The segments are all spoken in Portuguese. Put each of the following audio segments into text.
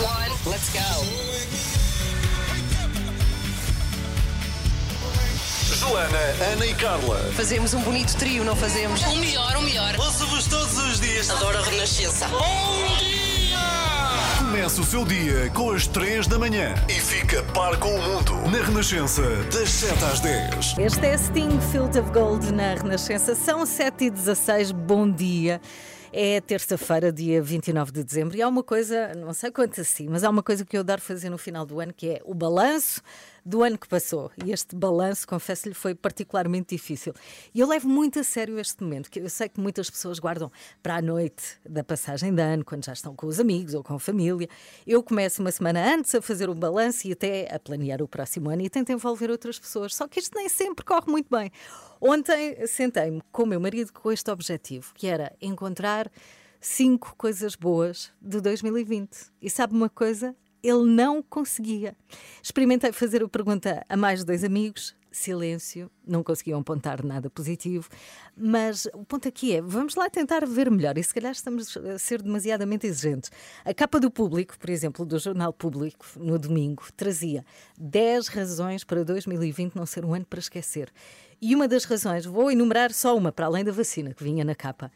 one, let's go. Joana, Ana e Carla. Fazemos um bonito trio, não fazemos? O melhor, o melhor. Ouço-vos todos os dias. Adoro a Renascença. Começa o seu dia com as 3 da manhã e fica par com o mundo na Renascença, das 7 às 10. Este é Sting Field of Gold na Renascença. São 7 e 16 bom dia. É terça-feira, dia 29 de dezembro, e há uma coisa, não sei quanto assim, mas há uma coisa que eu adoro fazer no final do ano, que é o balanço do ano que passou. E este balanço, confesso-lhe, foi particularmente difícil. E eu levo muito a sério este momento, que eu sei que muitas pessoas guardam para a noite da passagem de ano, quando já estão com os amigos ou com a família. Eu começo uma semana antes a fazer o balanço e até a planear o próximo ano e tento envolver outras pessoas. Só que isto nem sempre corre muito bem. Ontem sentei-me com o meu marido com este objetivo, que era encontrar cinco coisas boas de 2020. E sabe uma coisa? Ele não conseguia. Experimentei fazer a pergunta a mais dois amigos, silêncio, não conseguiam apontar nada positivo, mas o ponto aqui é, vamos lá tentar ver melhor, e se calhar estamos a ser demasiadamente exigentes. A capa do público, por exemplo, do Jornal Público, no domingo, trazia 10 razões para 2020 não ser um ano para esquecer. E uma das razões, vou enumerar só uma, para além da vacina que vinha na capa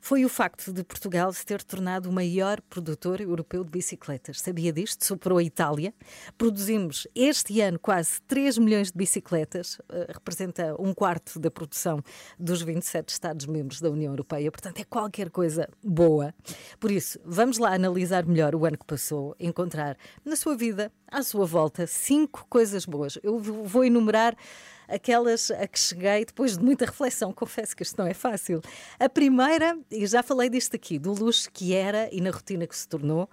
foi o facto de Portugal se ter tornado o maior produtor europeu de bicicletas. Sabia disto? Superou a Itália. Produzimos este ano quase 3 milhões de bicicletas, uh, representa um quarto da produção dos 27 Estados-membros da União Europeia, portanto é qualquer coisa boa. Por isso, vamos lá analisar melhor o ano que passou, encontrar na sua vida, à sua volta, cinco coisas boas. Eu vou enumerar aquelas a que cheguei depois de muita reflexão. Confesso que isto não é fácil. A primeira, e já falei disto aqui, do luxo que era e na rotina que se tornou,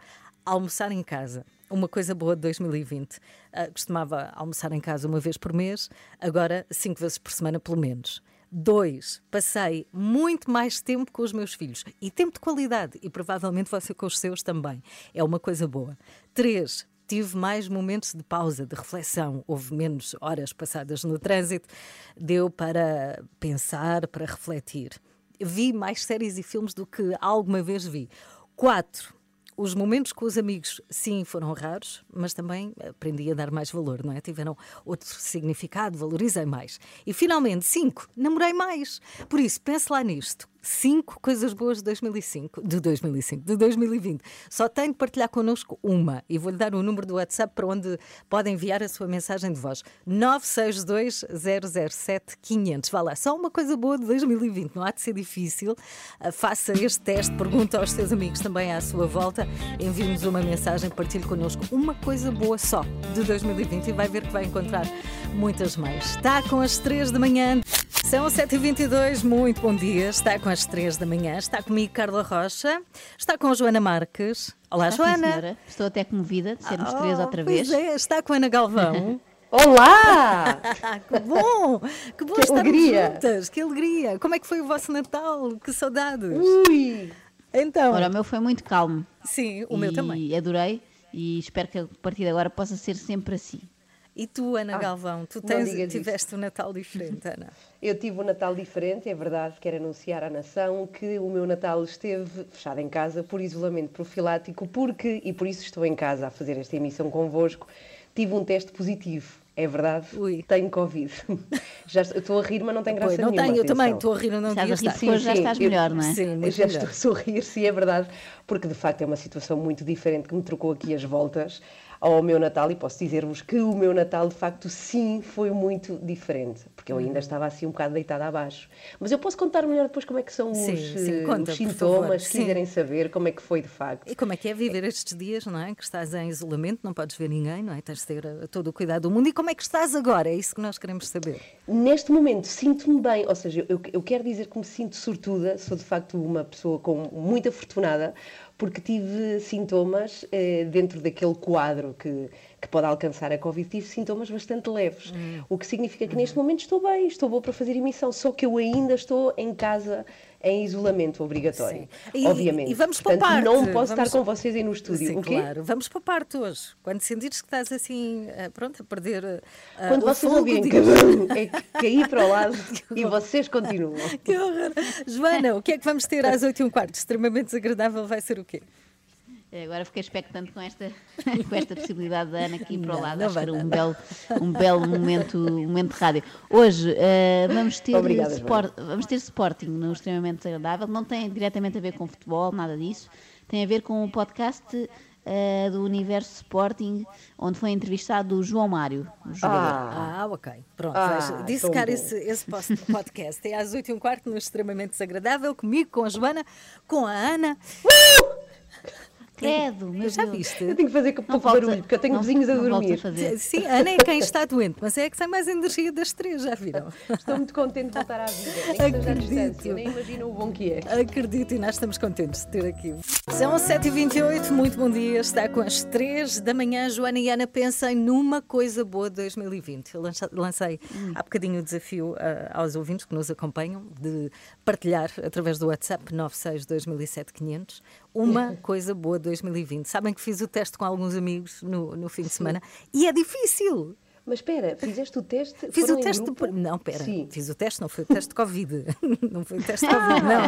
almoçar em casa. Uma coisa boa de 2020. Uh, costumava almoçar em casa uma vez por mês, agora cinco vezes por semana, pelo menos. Dois, passei muito mais tempo com os meus filhos e tempo de qualidade, e provavelmente você com os seus também. É uma coisa boa. Três, tive mais momentos de pausa, de reflexão, houve menos horas passadas no trânsito, deu para pensar, para refletir. Vi mais séries e filmes do que alguma vez vi. Quatro, os momentos com os amigos, sim, foram raros, mas também aprendi a dar mais valor, não é? Tiveram outro significado, valorizei mais. E finalmente, cinco, namorei mais. Por isso, pense lá nisto cinco coisas boas de 2005, de 2005, de 2020. Só tem de partilhar connosco uma e vou-lhe dar o número do WhatsApp para onde pode enviar a sua mensagem de voz. 962 007 500. Vá lá, só uma coisa boa de 2020, não há de ser difícil. Ah, faça este teste, pergunta aos seus amigos também à sua volta, envie-nos uma mensagem, partilhe connosco uma coisa boa só de 2020 e vai ver que vai encontrar muitas mais. Está com as três da manhã. São 7h22, muito bom dia. Está com as 3 da manhã. Está comigo Carla Rocha. Está com a Joana Marques. Olá, Está, Joana. Estou até comovida de sermos Oh, três outra vez. é, está com a Ana Galvão. Olá! Que bom! Que bom Que estarmos alegria! juntas. Que alegria! Como é que foi o vosso Natal? Que saudades! Ui! Então, Ora, o meu foi muito calmo. sim, o meu e também. adorei e espero que a partir de agora possa ser sempre assim. E tu, Ana Galvão, tu não tens, isso. tiveste um Natal diferente, Ana? Eu tive um Natal diferente, é verdade, quero anunciar à nação que o meu Natal esteve fechado em casa por isolamento profilático, porque, e por isso estou em casa a fazer esta emissão convosco, tive um teste positivo. É verdade? Ui. Tenho Covid. Já estou estou a rir, mas não tem graça Pois, não nenhuma. tenho, eu também estou a rir, não Estás devia a rir estar. hoje já estás eu- melhor, não é? Sim, já melhor. estou a sorrir, sim, é verdade, porque de facto é uma situação muito diferente que me trocou aqui as voltas ao meu Natal e posso dizer-vos que o meu Natal de facto sim foi muito diferente, porque eu Uhum. ainda estava assim um bocado deitada abaixo. Mas eu posso contar melhor depois como é que são os, Sim, sim, eh, conta, os sintomas, se Sim. quiserem saber como é que foi de facto. E como é que é viver estes dias, não é? Que estás em isolamento, não podes ver ninguém, não é? Tens de ter eh, todo o cuidado do mundo. E como é que estás agora? É isso que nós queremos saber. Neste momento sinto-me bem, ou seja, eu, eu quero dizer que me sinto sortuda, sou de facto uma pessoa com muito afortunada, porque tive sintomas eh, dentro daquele quadro que, que pode alcançar a Covid, tive sintomas bastante leves, Hum. o que significa que neste momento estou bem, estou boa para fazer emissão, só que eu ainda estou em casa em isolamento obrigatório. E- obviamente. e vamos Portanto, para a parte, não posso vamos- estar com vocês aí no estúdio. Sim, claro. Vamos para a parte hoje. Quando sentires que estás assim, eh, pronto, a perder. eh, Quando vocês ouvirem digas- que é cair para o lado e vocês continuam. Que horror. Joana, o que é que vamos ter às 8 e um quarto? Extremamente desagradável vai ser o quê? Agora fiquei expectante com esta, com esta possibilidade da Ana aqui para o Não, lado. não Acho que era um belo, um belo momento, momento de rádio. Hoje eh, vamos, ter Obrigada, sport- vamos ter Sporting no Extremamente Desagradável. Não tem diretamente a ver com futebol, nada disso. Tem a ver com o podcast eh, do Universo Sporting, onde foi entrevistado o João Mário, o jogador. Ah, Ah, ok. Pronto, Ah, dissecar bom. esse, esse podcast. É às 8 e um quarto no Extremamente Desagradável, comigo, com a Joana, com a Ana. Credo, meu Já Deus. viste? eu tenho que fazer com Não pouco volta- barulho, porque eu tenho não- vizinhos a não dormir. fazer. Sim, a Ana é quem está doente, mas é que tem mais energia das três, já viram? Estou muito contente de voltar à vida, nem que Acredito. distância, nem imagino o bom que é. Acredito e nós estamos contentes de ter aqui. São 7h28, muito bom dia. Está com as 3 da manhã. Joana e Ana pensem numa coisa boa de 2020. Eu lancei há bocadinho o desafio ah, aos ouvintes que nos acompanham de partilhar através do WhatsApp 962007500 uma coisa boa de 2020. Sabem que fiz o teste com alguns amigos no, no fim de semana e é difícil. Mas espera, fizeste o teste? Fiz o teste grupo? de. Não, pera. Sim. Fiz o teste, não foi o teste de Covid. Não foi o teste de Covid, não.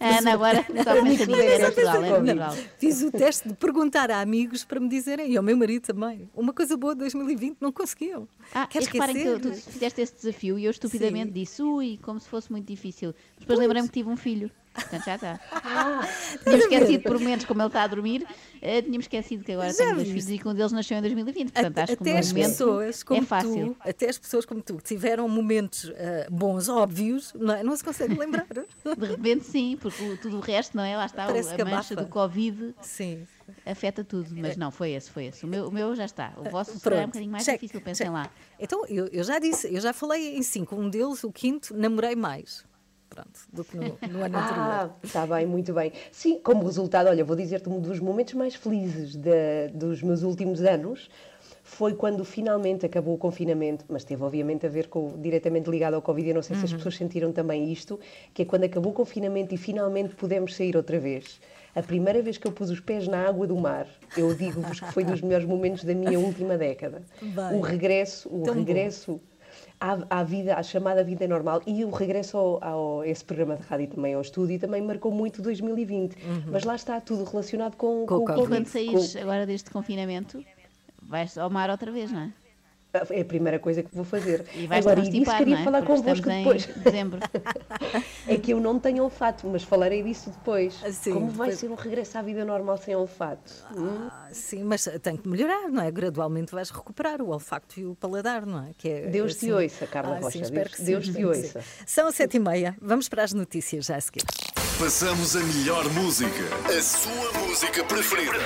A Ana agora começadinha, é natural, é natural. Fiz o teste de perguntar a amigos para me dizerem, e ao meu marido também, uma coisa boa de 2020 não conseguiam. Ah, Quer e reparem que tu, tu fizeste esse desafio e eu estupidamente Sim. disse, ui, como se fosse muito difícil. Depois lembrei-me que tive um filho. Portanto, já está. Ah, Tínhamos esquecido por momentos, como ele está a dormir, eh, tínhamos esquecido que agora Já tenho dois filhos e que um deles nasceu em 2020. Portanto, acho que até as pessoas como é fácil. tu, até as pessoas como tu, que tiveram momentos ah, bons, óbvios, não, é? não se consegue lembrar. De repente, sim, porque tudo o resto, não é? Lá está, Parece a mancha do Covid Sim. afeta tudo. Mas não, foi esse, foi esse. O meu, o meu já está. O vosso será um bocadinho mais Check, difícil, pensem check. lá. Então, eu, eu já disse, eu já falei em cinco. Um deles, o quinto, namorei mais. Pronto, do que no, no ano anterior. Ah, está bem, muito bem. Sim, como resultado, olha, vou dizer-te um dos momentos mais felizes da- dos meus últimos anos foi quando finalmente acabou o confinamento, mas teve obviamente a ver com, diretamente ligado ao Covid, eu não sei se as pessoas sentiram também isto, que é quando acabou o confinamento e finalmente pudemos sair outra vez. A primeira vez que eu pus os pés na água do mar, eu digo-vos que foi dos melhores momentos da minha última década. Bem, o regresso, o tão bom. À, à vida, à chamada vida normal e o regresso ao, ao- a esse programa de rádio também ao estúdio também marcou muito 2020. Mas lá está tudo relacionado com, Uhum. Com o com o. Covid. Quando saís Com- agora deste confinamento, vais ao mar outra vez, não é? É a primeira coisa que vou fazer. E vais Agora, te e disso queria não é? falar Porque convosco depois. em dezembro. É que eu não tenho olfato, mas falarei disso depois. Ah, sim, Como vai depois- ser um regresso à vida normal sem olfato? Hum? Ah, sim, mas tem que melhorar, não é? Gradualmente vais recuperar o olfacto e o paladar, não é? Que é Deus te assim- ouça, Carla Ah, Rocha, sim, espero Deus- que sim, Deus te espero que ouça. sim. São sete e meia, vamos para as notícias já a seguir. Passamos a melhor música. A sua música preferida.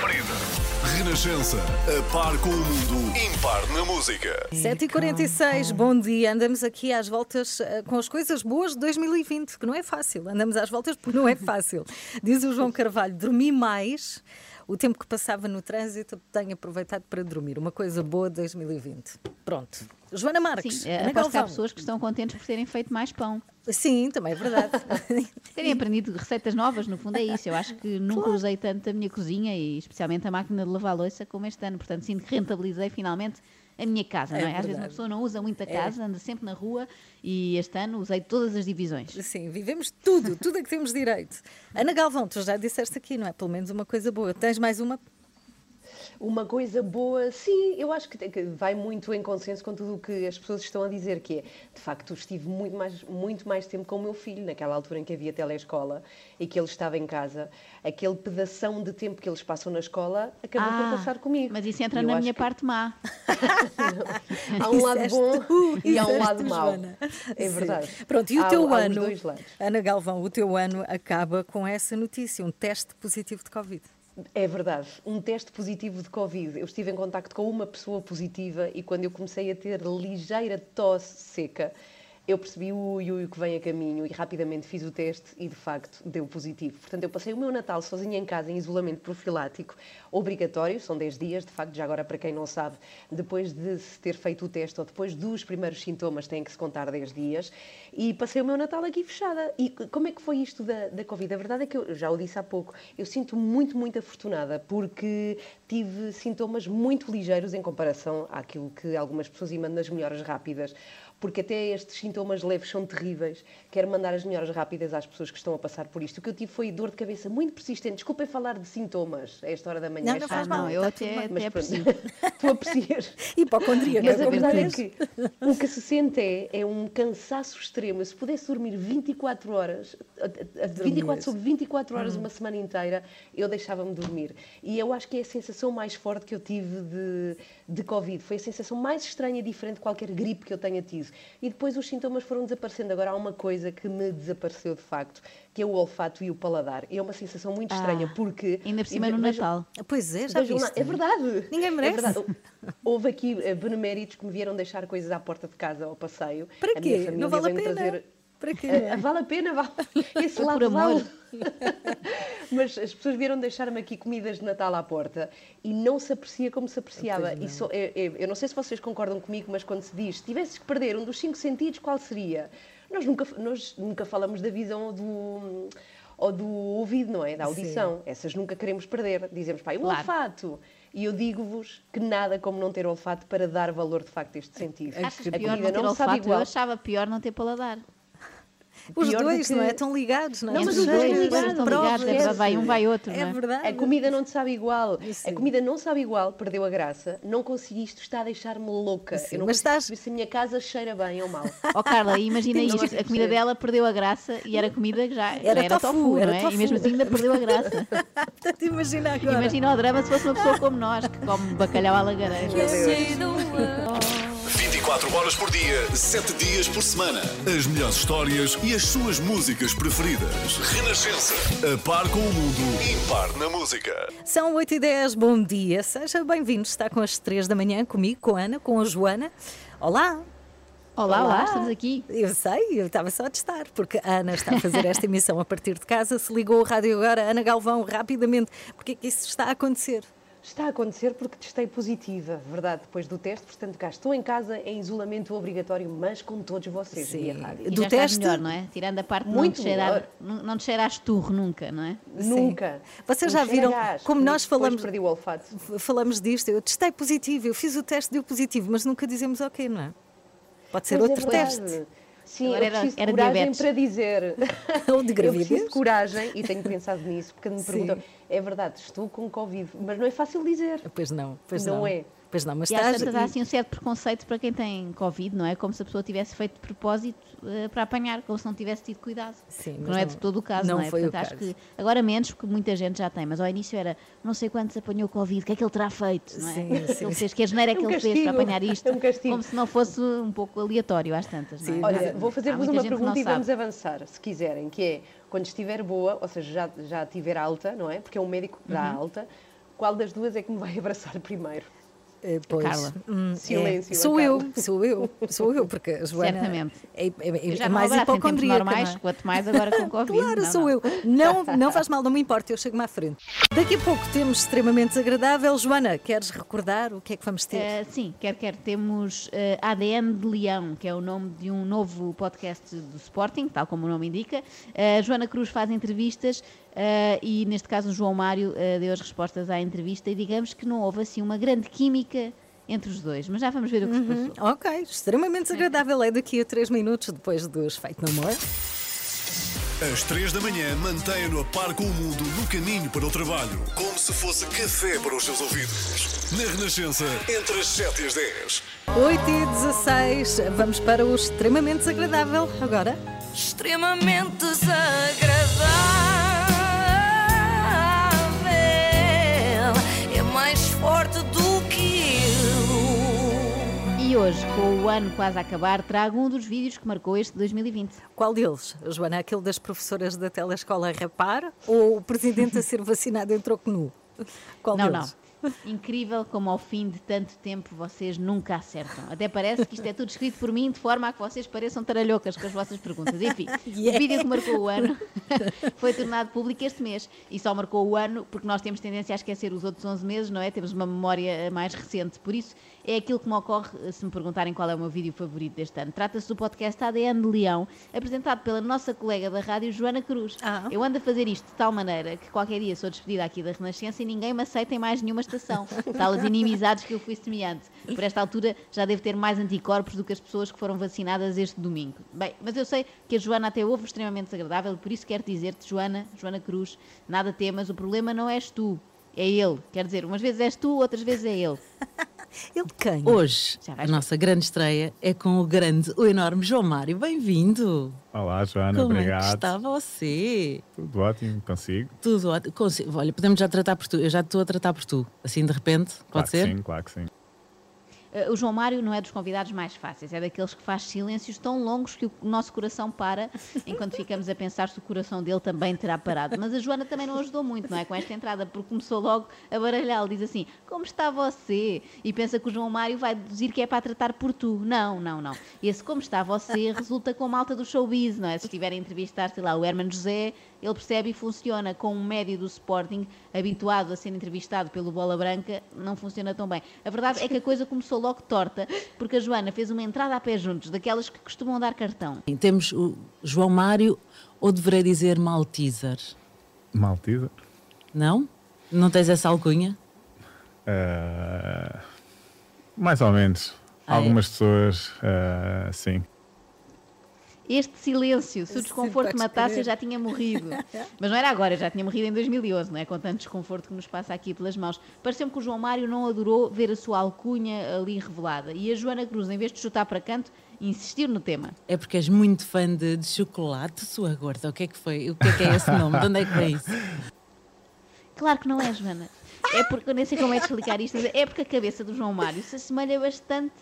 Renascença. A par com o mundo. Impar na música. 7h46, bom dia. Andamos aqui às voltas eh, com as coisas boas de 2020, que não é fácil. Andamos às voltas porque não é fácil. Diz o João Carvalho: dormi mais. O tempo que passava no trânsito tenho aproveitado para dormir. Uma coisa boa de 2020. Pronto. Joana Marques, Sim, Ana aposto que há pessoas que estão contentes por terem feito mais pão. Sim, também é verdade. Terem aprendido receitas novas, no fundo é isso. Eu acho que nunca usei tanto a minha cozinha e especialmente a máquina de lavar louça como este ano. Portanto, sinto que rentabilizei finalmente a minha casa. É não é? Às vezes uma verdade. pessoa não usa muito a casa, anda sempre na rua e este ano usei todas as divisões. Sim, vivemos tudo, tudo a que temos direito. Ana Galvão, tu já disseste aqui, não é? Pelo menos uma coisa boa. Tens mais uma? Uma coisa boa, sim, eu acho que vai muito em consenso com tudo o que as pessoas estão a dizer, que é, de facto, estive muito mais, muito mais tempo com o meu filho, naquela altura em que havia telescola e que ele estava em casa. Aquele pedação de tempo que eles passam na escola acabou por passar comigo. Ah, Mas isso entra eu na minha que parte má. Há um lado bom tu, e há um lado tu, mau. Joana. É Sim. verdade. Pronto, e o Há- teu há ano, dois lados. Ana Galvão, o teu ano acaba com essa notícia, um teste positivo de Covid. É verdade, um teste positivo de Covid. Eu estive em contacto com uma pessoa positiva e quando eu comecei a ter ligeira tosse seca, eu percebi o ui que vem a caminho e rapidamente fiz o teste e de facto deu positivo. Portanto, eu passei o meu Natal sozinha em casa em isolamento profilático obrigatório, são 10 dias, de facto, já agora para quem não sabe, depois de se ter feito o teste ou depois dos primeiros sintomas tem que se contar 10 dias e passei o meu Natal aqui fechada. E como é que foi isto da, da Covid? A verdade é que eu já o disse há pouco, eu sinto muito, muito afortunada porque tive sintomas muito ligeiros em comparação àquilo que algumas pessoas iam nas melhoras rápidas. Porque até estes sintomas leves são terríveis. Quero mandar as melhores rápidas às pessoas que estão a passar por isto. O que eu tive foi dor de cabeça muito persistente. Desculpem falar de sintomas a esta hora da manhã. Não, não faz chato. mal. não, eu até, até Mas aprecio. pronto, tu aprecias. Hipocondríaca. Mas a verdade é que o que se sente é, é um cansaço extremo. Se pudesse dormir 24 horas, a- a- a- 24 sobre 24 horas uma semana inteira, eu deixava-me dormir. E eu acho que é a sensação mais forte que eu tive de, de Covid. Foi a sensação mais estranha e diferente de qualquer gripe que eu tenha tido. E depois os sintomas foram desaparecendo. Agora há uma coisa que me desapareceu de facto, que é o olfato e o paladar. É uma sensação muito estranha, Ah, porque... Ainda por cima e no vejam- Natal. Pois é, já viste. é verdade. Ninguém É merece. verdade. Houve aqui eh, beneméritos que me vieram deixar coisas à porta de casa ao passeio. Para A minha quê? família Não vale a pena? trazer- Para quê? Eh, vale a pena, vale. Esse Por lado amor. vale. Mas as pessoas vieram deixar-me aqui comidas de Natal à porta e não se aprecia como se apreciava. Não. E só- é- é- eu não sei se vocês concordam comigo, mas quando se diz, se tivesses que perder um dos cinco sentidos, qual seria? Nós nunca, nós nunca falamos da visão ou do, ou do ouvido, não é? Da audição. Essas nunca queremos perder. Dizemos, pai, o Claro. olfato. E eu digo-vos que nada como não ter olfato para dar valor de facto a este sentido. Achas a pior não ter não sabe olfato? Eu achava pior não ter paladar. Os dois, que- não é? Estão ligados, não é? Não, mas Os dois estão ligados, estão ligados, é verdade, vai um, vai outro, É não é? verdade. A comida não te sabe igual. Sim. A comida não sabe igual, perdeu a graça. Não consegui, isto está a deixar-me louca. Sim, eu não mas estás- se a minha casa cheira bem ou mal. Ó Carla, imagina isto, a comida dela perdeu a graça e era comida que já já Era era, tofu, tofu, era não é? tofu. E mesmo assim ainda perdeu a graça. Portanto, imagina agora. Imagina o drama se fosse uma pessoa como nós, que come bacalhau à lagareira. 24 horas por dia, 7 dias por semana. As melhores histórias e as suas músicas preferidas. Renascença. A par com o mundo. Impar na música. São 8 e 10, bom dia. Seja bem-vindo. Está com as 3 da manhã comigo, com a Ana, com a Joana. Olá. Olá, olá, estamos aqui. Eu sei, eu estava só a testar, porque a Ana está a fazer esta emissão a partir de casa. Se ligou o rádio agora, Ana Galvão, rapidamente. Porque é que isso está a acontecer? Está a acontecer porque testei positiva, verdade, depois do teste. Portanto, cá estou em casa em isolamento obrigatório, mas com todos vocês Sim. via rádio. E Do teste- melhor, não é? Tirando a parte não Muito te, não, não te cheira a esturro nunca, não é? Nunca. Vocês Não já viram gás, como nós falamos- perdi o olfato. Falamos disto, eu testei positivo, eu fiz o teste, deu positivo, mas nunca dizemos ok, não é? Pode ser Pois é outro verdade. teste. Sim, Agora eu era- preciso de era coragem diabetes. para dizer. Ou de Eu gravidez. preciso de coragem e tenho pensado nisso, porque me perguntam, é verdade, estou com Covid, mas não é fácil dizer. Pois não, pois Não não. é. Pois não, mas E às estás. tantas há assim um certo preconceito para quem tem Covid, não é? Como se a pessoa tivesse feito de propósito eh, para apanhar, como se não tivesse tido cuidado. Sim, Que mas não é de todo o caso, não não, é? foi o Portanto, acho caso. que agora menos, porque muita gente já tem, mas ao início era não sei quantos apanhou Covid, o que é que ele terá feito, não é? Sim, O que que sim. ele fez, que asneira é É que um ele fez para castigo, apanhar isto, é um castigo. como se não fosse um pouco aleatório às tantas, não é? Sim, Olha, vou fazer-vos uma que pergunta e sabe. vamos avançar, se quiserem, que é, quando estiver boa, ou seja, já, já tiver alta, não é? Porque é um médico que dá Uhum. alta, qual das duas é que me vai abraçar primeiro? Eh, Pois, Carla. hum, é, Silêncio, a sou eu, sou eu, sou eu, porque a Joana Certamente. é, é- é- já é mais hipocondríaca. não é? quanto mais agora com Covid. Claro, não, sou não. eu. Não, não faz mal, não me importa, eu chego-me à frente. Daqui a pouco temos extremamente desagradável. Joana, queres recordar o que é que vamos ter? Uh, sim, quer quer temos uh, ADN de Leão, que é o nome de um novo podcast do Sporting, tal como o nome indica. Uh, Joana Cruz faz entrevistas uh, e, neste caso, o João Mário uh, deu as respostas à entrevista e digamos que não houve assim uma grande química entre os dois, mas já vamos ver o que se passou. Ok, extremamente desagradável. É daqui a três minutos depois dos Feito No More. Às 3 da manhã, mantenha-no a par com o mundo no caminho para o trabalho. Como se fosse café para os seus ouvidos. Na Renascença, entre as 7 e as 10. 8 e 16, vamos para o extremamente desagradável agora. Extremamente desagradável. E hoje, com o ano quase a acabar, trago um dos vídeos que marcou este 2020. Qual deles, Joana? Aquele das professoras da telescola a rapar ou o presidente a ser vacinado em troco nu? Qual Não, deles? não. Incrível como ao fim de tanto tempo vocês nunca acertam. Até parece que isto é tudo escrito por mim de forma a que vocês pareçam taralhocas com as vossas perguntas. Enfim, Yeah. o vídeo que marcou o ano foi tornado público este mês e só marcou o ano porque nós temos tendência a esquecer os outros 11 meses, não é? Temos uma memória mais recente. Por isso, é aquilo que me ocorre se me perguntarem qual é o meu vídeo favorito deste ano. Trata-se do podcast ADN de Leão, apresentado pela nossa colega da rádio, Joana Cruz. Ah. Eu ando a fazer isto de tal maneira que qualquer dia sou despedida aqui da Renascença e ninguém me aceita em mais nenhuma estação. Talas inimizades que eu fui semeante. Por esta altura já devo ter mais anticorpos do que as pessoas que foram vacinadas este domingo. Bem, mas eu sei que a Joana até houve extremamente desagradável, por isso quero dizer-te, Joana, Joana Cruz, nada temas, o problema não és tu, é ele. Quer dizer, umas vezes és tu, outras vezes é ele. Ele quem? Hoje, a nossa grande estreia é com o grande, o enorme João Mário. Bem-vindo! Olá, Joana, Como obrigado. é que está você? Tudo ótimo, consigo. Tudo ótimo. Consigo- Olha, podemos já tratar por tu. Eu já estou a tratar por tu. Assim de repente, pode claro ser? Que sim, claro que sim. Uh, o João Mário não é dos convidados mais fáceis, é daqueles que faz silêncios tão longos que o nosso coração para enquanto ficamos a pensar se o coração dele também terá parado. Mas a Joana também não ajudou muito, não é? Com esta entrada, porque começou logo a baralhá-lo. Diz assim: Como está você? E pensa que o João Mário vai deduzir que é para tratar por tu. Não, não, não. Esse como está você resulta com a malta do showbiz, não é? Se estiver a entrevistar, sei lá, o Herman José, ele percebe e funciona. Com um médio do Sporting, habituado a ser entrevistado pelo Bola Branca, não funciona tão bem. A verdade é que a coisa começou logo torta, porque a Joana fez uma entrada a pé juntos, daquelas que costumam dar cartão. Temos o João Mário, ou deverei dizer Malteser? Maltesa. Não? Não tens essa alcunha? Ah, mais ou menos. Ah, é? Algumas pessoas, ah, sim. Este silêncio, se o desconforto matasse, eu já tinha morrido. Mas não era agora, eu já tinha morrido em 2011, não é? Com tanto desconforto que nos passa aqui pelas mãos. Pareceu-me que o João Mário não adorou ver a sua alcunha ali revelada. E a Joana Cruz, em vez de chutar para canto, insistiu no tema. É porque és muito fã de, de chocolate, sua gorda. O que é que foi? O que é que é esse nome? De onde é que vem isso? Claro que não é, Joana. É porque, eu nem sei como é de explicar isto, mas é porque a cabeça do João Mário se assemelha bastante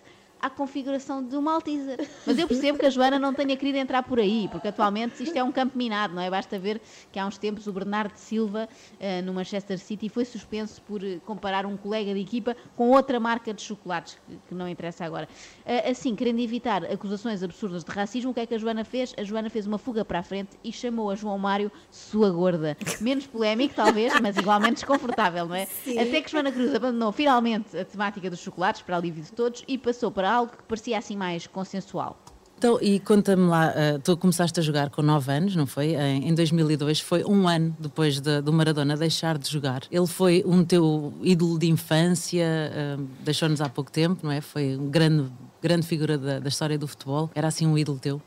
à configuração de um Malteser. Mas eu percebo que a Joana não tenha querido entrar por aí, porque atualmente isto é um campo minado, não é? Basta ver que há uns tempos o Bernardo Silva, eh, no Manchester City, foi suspenso por eh, comparar um colega de equipa com outra marca de chocolates, que, que não interessa agora. Eh, assim, querendo evitar acusações absurdas de racismo, o que é que a Joana fez? A Joana fez uma fuga para a frente e chamou a João Mário sua gorda. Menos polémico, talvez, mas igualmente desconfortável, não é? Até que Joana Cruz abandonou finalmente a temática dos chocolates, para alívio de todos, e passou para algo que parecia assim mais consensual. Então, e conta-me lá, ah, tu começaste a jogar com 9 anos, não foi? Em, em 2002, foi um ano depois de- do Maradona deixar de jogar. Ele foi um teu ídolo de infância, ah, deixou-nos há pouco tempo, não é? Foi uma grande, grande figura da, da história do futebol. Era assim um ídolo teu?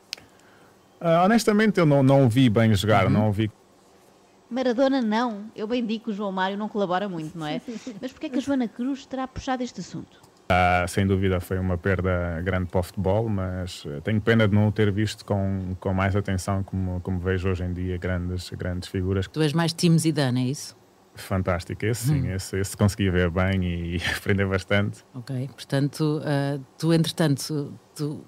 Ah, honestamente, eu não, não o vi bem jogar, Uhum. não o vi. Maradona não, eu bem digo que o João Mário não colabora muito, não é? Mas porquê é que a Joana Cruz terá puxado este assunto? Ah, sem dúvida foi uma perda grande para o futebol, mas ah, tenho pena de não o ter visto com, com mais atenção, como, como vejo hoje em dia grandes, grandes figuras. Tu és mais time Zidane, é isso? Fantástico, esse sim, Uhum. esse, esse consegui ver bem e aprender bastante. Ok, portanto, ah, tu entretanto, tu-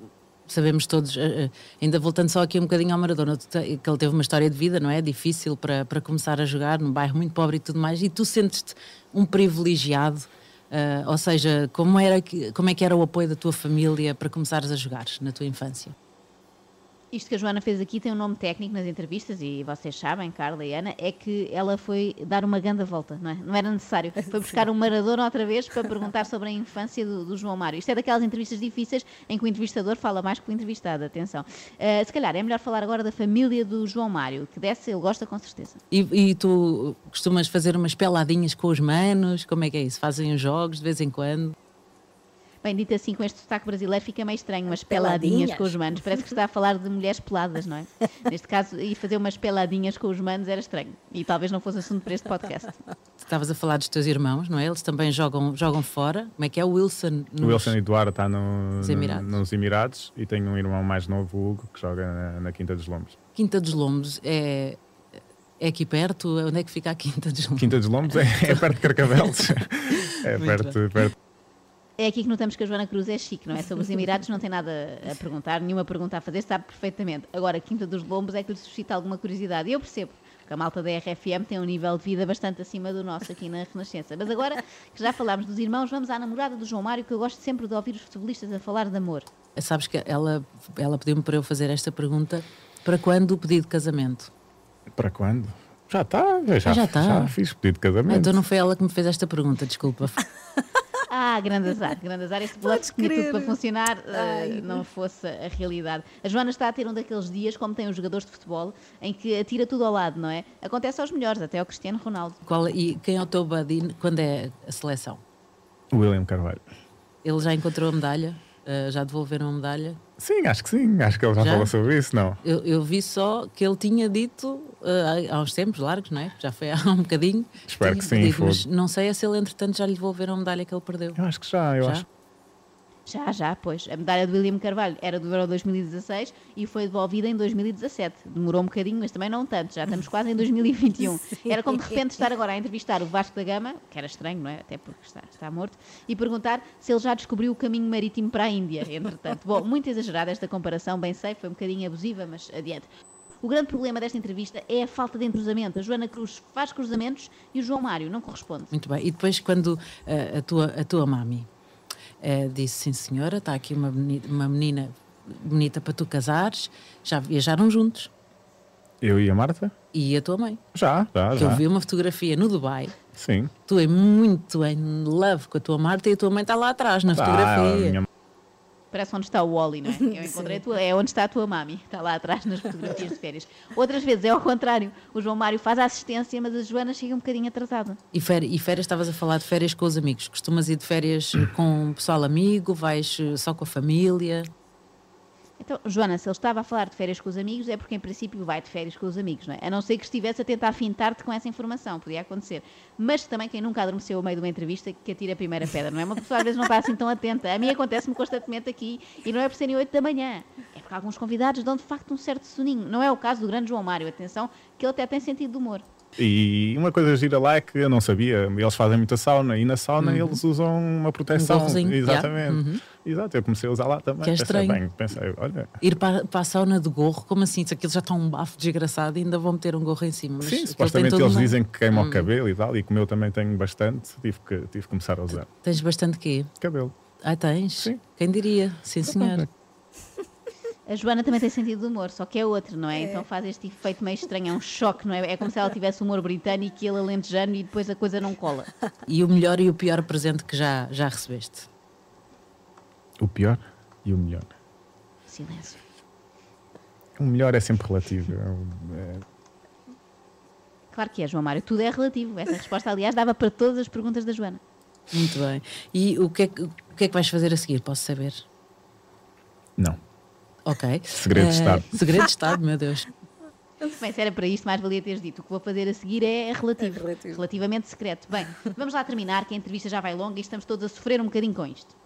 sabemos todos, ah, ainda voltando só aqui um bocadinho ao Maradona, te- que ele teve uma história de vida, não é? Difícil para, para começar a jogar num bairro muito pobre e tudo mais, e tu sentes-te um privilegiado, ah, ou seja, como, era, como é que era o apoio da tua família para começares a jogar na tua infância? Isto que a Joana fez aqui tem um nome técnico nas entrevistas, e vocês sabem, Carla e Ana, é que ela foi dar uma grande volta, não é? Não era necessário. Foi buscar um Maradona outra vez para perguntar sobre a infância do, do João Mário. Isto é daquelas entrevistas difíceis em que o entrevistador fala mais que o entrevistado, atenção. Ah, se calhar é melhor falar agora da família do João Mário, que dessa ele gosta com certeza. E, e tu costumas fazer umas peladinhas com os manos? Como é que é isso? Fazem os jogos de vez em quando? Bem, dito assim, com este sotaque brasileiro fica meio estranho, umas peladinhas, peladinhas. com os manos. Parece que está a falar de mulheres peladas, não é? Neste caso, ir fazer umas peladinhas com os manos era estranho. E talvez não fosse assunto para este podcast. Estavas a falar dos teus irmãos, não é? Eles também jogam, jogam fora. Como é que é? O Wilson. O nos- Wilson Eduardo está no, Nos no- Emirados. nos Emirados e tenho um irmão mais novo, o Hugo, que joga na, na Quinta dos Lombos. Quinta dos Lombos é, é aqui perto? Onde é que fica a Quinta dos Lombos? Quinta dos Lombos é, é perto de Carcavelos. é perto, perto. É aqui que notamos que a Joana Cruz é chique, não é? Sobre os Emirados não tem nada a perguntar, nenhuma pergunta a fazer, sabe perfeitamente. Agora, Quinta dos Lombos é que lhe suscita alguma curiosidade. Eu percebo que a malta da RFM tem um nível de vida bastante acima do nosso aqui na Renascença. Mas agora que já falámos dos irmãos, vamos à namorada do João Mário, que eu gosto sempre de ouvir os futebolistas a falar de amor. Sabes que ela, ela pediu-me para eu fazer esta pergunta. Para quando o pedido de casamento? Para quando? Já está, já, Ah, já está. já fiz pedido de casamento. Então não foi ela que me fez esta pergunta, desculpa. Ah, grande azar, grande azar. Esse bloco Podes tinha tudo para funcionar, Ai. eh, não fosse a realidade. A Joana está a ter um daqueles dias, como tem os jogadores de futebol, em que atira tudo ao lado, não é? Acontece aos melhores, até ao Cristiano Ronaldo. Qual- e quem é o teu buddy quando é a seleção? William Carvalho. Ele já encontrou a medalha? Uh, já devolveram a medalha? Sim, acho que sim. Acho que ele já, Já? falou sobre isso, não? Eu, eu vi só que ele tinha dito uh, há- uns tempos largos, não é? Já foi há um bocadinho. Espero Tinha que sim, dito, mas não sei se ele, entretanto, já lhe devolveram a medalha que ele perdeu. Eu acho que já, eu Já? acho. Já, já, pois. A medalha do William Carvalho era do Euro 2016 e foi devolvida em 2017. Demorou um bocadinho, mas também não tanto. Já estamos quase em 2021. Era como de repente estar agora a entrevistar o Vasco da Gama, que era estranho, não é? Até porque está, está morto, e perguntar se ele já descobriu o caminho marítimo para a Índia, entretanto. Bom, muito exagerada esta comparação, bem sei, foi um bocadinho abusiva, mas adiante. O grande problema desta entrevista é a falta de entrosamento. A Joana Cruz faz cruzamentos e o João Mário não corresponde. Muito bem. E depois, quando uh, a, tua, a tua mami uh, disse: Sim, senhora, está aqui uma menina, uma menina bonita para tu casares, já viajaram juntos. Eu e a Marta? E a tua mãe. Já, já, Que já. eu vi uma fotografia no Dubai. Sim. Tu é muito em love com a tua Marta e a tua mãe está lá atrás na Tá, fotografia. Parece onde está o Wally, não é? Eu encontrei a tua, é onde está a tua mami, está lá atrás nas fotografias de férias. Outras vezes é ao contrário, o João Mário faz a assistência, mas a Joana chega um bocadinho atrasada. E, féri- e férias, estavas a falar de férias com os amigos. Costumas ir de férias com o pessoal amigo? Vais eh, só com a família? Então, Joana, se ele estava a falar de férias com os amigos, é porque em princípio vai de férias com os amigos, não é? A não ser que estivesse a tentar fintar-te com essa informação, podia acontecer. Mas também quem nunca adormeceu ao meio de uma entrevista que atira a primeira pedra, não é? Uma pessoa às vezes não está assim tão atenta. A mim acontece-me constantemente aqui e não é por serem 8 da manhã. É porque alguns convidados dão de facto um certo soninho. Não é o caso do grande João Mário, atenção, que ele até tem sentido de humor. E uma coisa gira lá é que eu não sabia, eles fazem muita sauna e na sauna eles usam uma proteção. Um Exatamente. Exato, eu comecei a usar lá também. Que é Pensei, estranho. bem, pensei, olha. Ir para, para a sauna de gorro, como assim? Se aquilo já está um bafo desgraçado, ainda vão meter um gorro em cima. Sim, supostamente eles uma- dizem que queima Hum. o cabelo e tal, e como eu também tenho bastante, tive que, tive que começar a usar Tens bastante quê? cabelo. Ah, tens? Sim. Quem diria? Sim, senhor. A Joana também tem sentido de humor, só que é outro, não é? Então faz este efeito meio estranho, é um choque, não é? É como se ela tivesse humor britânico e ele alentejano e depois a coisa não cola. E o melhor e o pior presente que já, já recebeste? O pior e o melhor. Silêncio. O melhor é sempre relativo. É- é- Claro que é, João Mário, tudo é relativo. Essa resposta, aliás, dava para todas as perguntas da Joana. Muito bem. E o que, é que, o que é que vais fazer a seguir? Posso saber? Não. Ok. Segredo de Eh, Estado. Segredo de Estado, meu Deus. Bem, se era para isto, mais valia teres dito. O que vou fazer a seguir é relativo, É relativo. relativamente secreto. Bem, vamos lá terminar, que a entrevista já vai longa e estamos todos a sofrer um bocadinho com isto.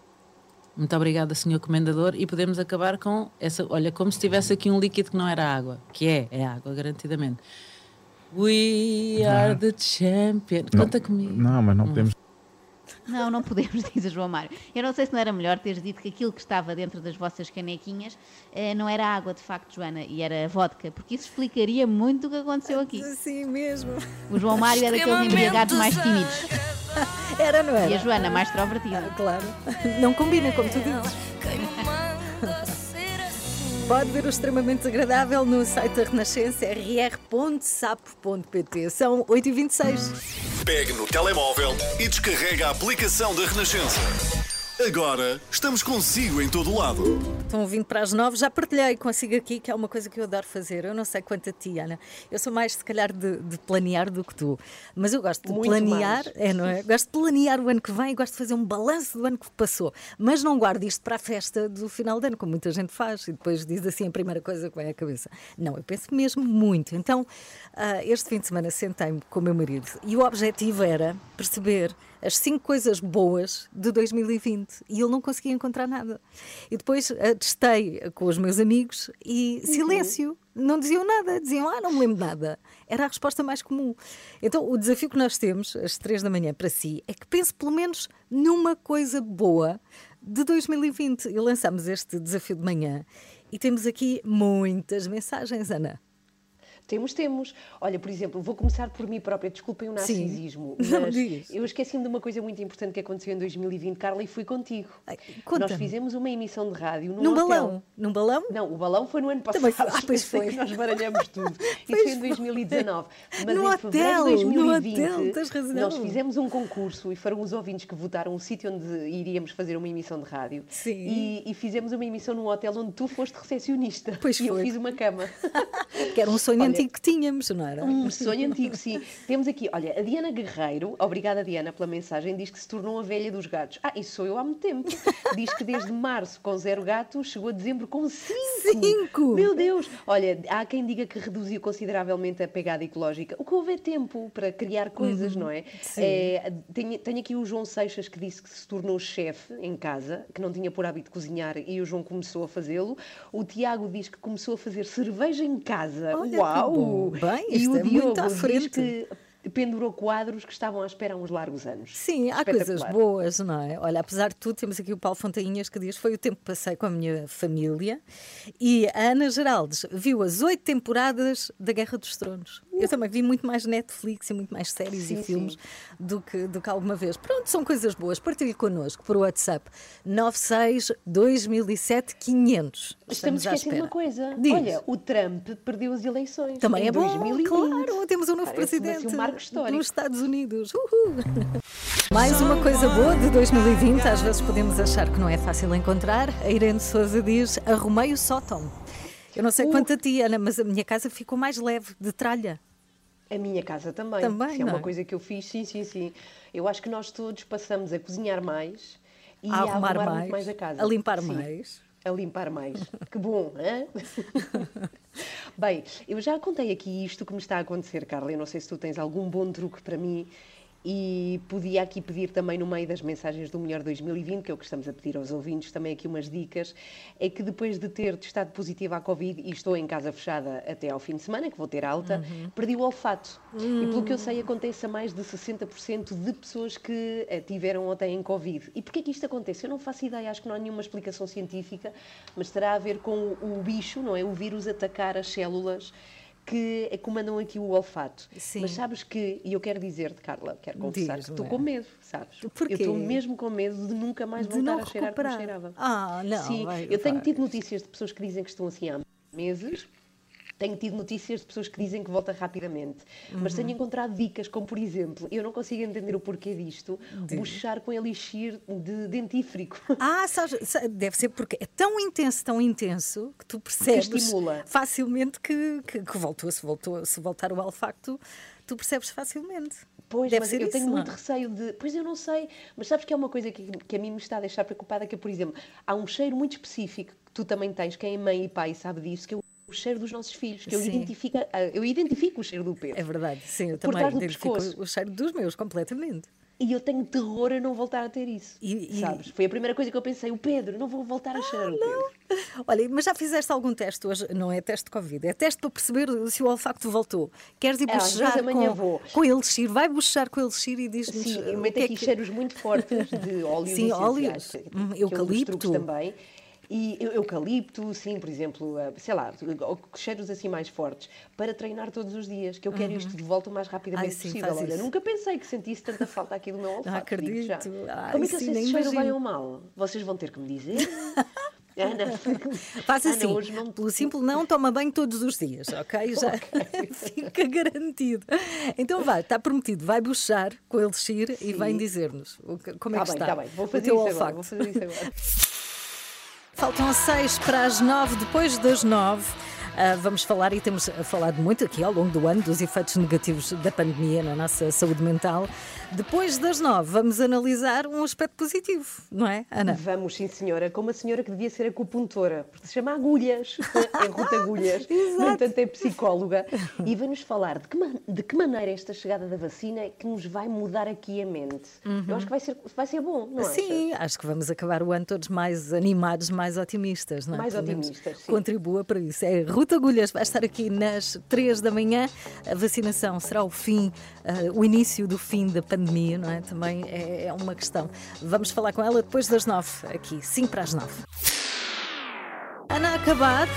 Muito obrigada, Sr. Comendador. E podemos acabar com essa. Olha, como se tivesse aqui um líquido que não era água. Que é, é água, garantidamente. We are the champion. Não, Conta comigo. Não, mas não podemos. Não, não podemos, diz o João Mário. Eu não sei se não era melhor teres dito que aquilo que estava dentro das vossas canequinhas eh, não era água, de facto, Joana, e era vodka, porque isso explicaria muito o que aconteceu aqui. Assim mesmo. O João Mário é daqueles embriagados mais tímidos Era, não e a era? Joana mais extrovertida. Claro. Não combina, como tu dizes. Pode ver o extremamente desagradável no site da Renascença, rr.sapo.pt. São 8h26. Pegue no telemóvel e descarrega a aplicação da Renascença. Agora estamos consigo em todo o lado. Estão ouvindo para as nove, já partilhei consigo aqui, que é uma coisa que eu adoro fazer. Eu não sei quanto a ti, Ana. Eu sou mais, se calhar, de, de planear do que tu. Mas eu gosto de Muito planear, mais. é, não é? Gosto de planear o ano que vem, gosto de fazer um balanço do ano que passou. Mas não guardo isto para a festa do final de ano, como muita gente faz, e depois diz assim a primeira coisa que vem à cabeça. Não, eu penso mesmo muito. Então, ah, este fim de semana sentei-me com o meu marido e o objetivo era perceber as cinco coisas boas de 2020 e ele não conseguia encontrar nada. E depois ah, testei com os meus amigos e silêncio. Não diziam nada, diziam, ah, não me lembro nada. Era a resposta mais comum. Então, o desafio que nós temos, às três da manhã, para si, é que pense pelo menos numa coisa boa de 2020. E lançamos este desafio de manhã e temos aqui muitas mensagens, Ana. Temos, temos. Olha, por exemplo, vou começar por mim própria, desculpem o Sim. narcisismo, Não mas digas. eu esqueci-me de uma coisa muito importante que aconteceu em 2020, Carla, e fui contigo. Ai, Nós fizemos uma emissão de rádio num Num hotel. balão? Num balão? Não, o balão foi no ano passado. Também foi- ah, pois Eu foi. que nós baralhamos tudo. Isso foi em foi. 2019. Mas No em fevereiro hotel, de no 2020, hotel, tens razão. nós fizemos um concurso e foram os ouvintes que votaram o sítio onde iríamos fazer uma emissão de rádio. Sim. E, e fizemos uma emissão num hotel onde tu foste recepcionista. Pois e eu foi. fiz uma cama. Que era um sonho Olha, antigo que tínhamos, não era? Um sonho antigo, sim. Temos aqui, olha, a Diana Guerreiro, obrigada Diana pela mensagem, diz que se tornou a velha dos gatos. Ah, isso sou eu há muito tempo. Diz que desde março com zero gatos chegou a dezembro com cinco. Cinco! Meu Deus! Olha, há quem diga que reduziu consideravelmente a pegada ecológica. O que houve é tempo para criar coisas, não é? sim. É, tenho, tenho aqui o João Seixas que disse que se tornou chefe em casa, que não tinha por hábito cozinhar e o João começou a fazê-lo. O Tiago diz que começou a fazer cerveja em casa. Olha que Uau! bom. Bem, e isto o é Diogo muito à frente. que pendurou quadros que estavam à espera há uns largos anos. Sim, há coisas boas, não é? Olha, apesar de tudo, temos aqui o Paulo Fontainhas que diz foi o tempo que passei com a minha família e a Ana Geraldes viu as oito temporadas da Guerra dos Tronos. Eu também vi muito mais Netflix e muito mais séries Sim, e filmes do que, do que alguma vez. Pronto, são coisas boas. Partilhe connosco por WhatsApp 96 2007 500. Estamos à esquecendo uma coisa. Diz. Olha, o Trump perdeu as eleições. Também é bom, 2020. claro, temos um novo presidente assim um marco histórico. dos Estados Unidos. Uhul. Mais uma coisa boa de 2020, às vezes podemos achar que não é fácil encontrar. A Irene Souza diz: arrumei o sótão. Eu não sei Uh. quanto a ti, Ana, mas a minha casa ficou mais leve, de tralha. A minha casa também. Também, Isso é não uma é? coisa que eu fiz, sim, sim, sim. Eu acho que nós todos passamos a cozinhar mais e a a, arrumar arrumar mais, mais a casa. a limpar Sim. mais. A limpar mais. Que bom, hã? Bem, eu já contei aqui isto que me está a acontecer, Carla. Eu não sei se tu tens algum bom truque para mim e podia aqui pedir também no meio das mensagens do Melhor 2020, que é o que estamos a pedir aos ouvintes, também aqui umas dicas, é que depois de ter testado positivo à Covid e estou em casa fechada até ao fim de semana, que vou ter alta, perdi o olfato. E pelo que eu sei, acontece a mais de 60% de pessoas que eh, tiveram ou têm Covid. E porquê é que isto acontece? Eu não faço ideia, acho que não há nenhuma explicação científica, mas terá a ver com o bicho, não é? O vírus atacar as células que eh, comandam aqui o olfato. Sim. Mas sabes que, e eu quero dizer-te, Carla, quero confessar que estou com medo, sabes? Porquê? Eu estou mesmo com medo de nunca mais De voltar a cheirar como recuperar. cheirava. Ah, não, Sim, vai- eu tenho vai. tido notícias de pessoas que dizem que estão assim há meses. Tenho tido notícias de pessoas que dizem que volta rapidamente. Mas Uhum. tenho encontrado dicas, como por exemplo, eu não consigo entender o porquê disto, buchar com elixir de dentífrico. Ah, sabes, sa- deve ser porque é tão intenso, tão intenso, que tu percebes estimula. facilmente que, que, que voltou, se, voltou, se voltar o olfacto, tu percebes facilmente. Pois, deve mas eu isso, tenho não é? muito receio de. Pois eu não sei, mas sabes que é uma coisa que, que a mim me está a deixar preocupada, que é, por exemplo, há um cheiro muito específico que tu também tens, quem é mãe e pai sabe disso, que é o cheiro dos nossos filhos, que eu Sim. identifico, ah, eu identifico o cheiro do Pedro. É verdade, sim, eu também identifico pescoço. o cheiro dos meus completamente. E eu tenho terror a não voltar a ter isso. E- e- Sabes? Foi a primeira coisa que eu pensei, o Pedro, não vou voltar a Ah, cheirar o Pedro. Olha, mas já fizeste algum teste hoje? Não é teste de Covid, é teste para perceber se o olfacto voltou. Queres ir É, vezes amanhã com, vou. com elixir? Vai bochejar com elixir e diz-nos Sim, eu o meto é aqui que- cheiros muito fortes de óleos Sim, óleos. Hum, é um eucalipto. também. E eu- eucalipto, sim, por exemplo, ah, sei lá, cheiros assim mais fortes, para treinar todos os dias, que eu quero isto de volta o mais rapidamente Uhum. Ai, sim, possível. Olha, nunca pensei que sentisse tanta falta aqui do meu olfato. acredito. digo-te já. Ai, Como é que eu sim, sei nem se cheiro bem ou mal? Vocês vão ter que me dizer. Ana, Faz Ana, assim, hoje não- pelo simples não, toma banho todos os dias, ok? Já fica garantido. Então vai, está prometido, vai buchar com o elixir e Sim. vem dizer-nos o como é Está que bem, está. está bem. Vou o fazer teu isso agora. olfato. Vou fazer isso agora. Faltam seis para as nove, depois das nove. ah, vamos falar e temos falado muito aqui ao longo do ano dos efeitos negativos da pandemia na nossa saúde mental. Depois das nove, vamos analisar um aspecto positivo, não é, Ana? Vamos, sim, senhora, com uma senhora que devia ser acupuntora, porque se chama Agulhas, é Ruta Agulhas, no entanto é psicóloga, e vai-nos falar de que, de que maneira esta chegada da vacina é que nos vai mudar aqui a mente. Eu acho que vai ser, vai ser bom, não é? Uhum. Sim, acho que vamos acabar o ano todos mais animados, mais otimistas, não é? Mais otimistas, sim. Contribua para isso. É Ruta Agulhas, vai estar aqui nas três da manhã. A vacinação será o fim, ah, o início do fim da pandemia, não é? Também é, é uma questão. Vamos falar com ela depois das nove, aqui, cinco para as nove. Ana a acabar.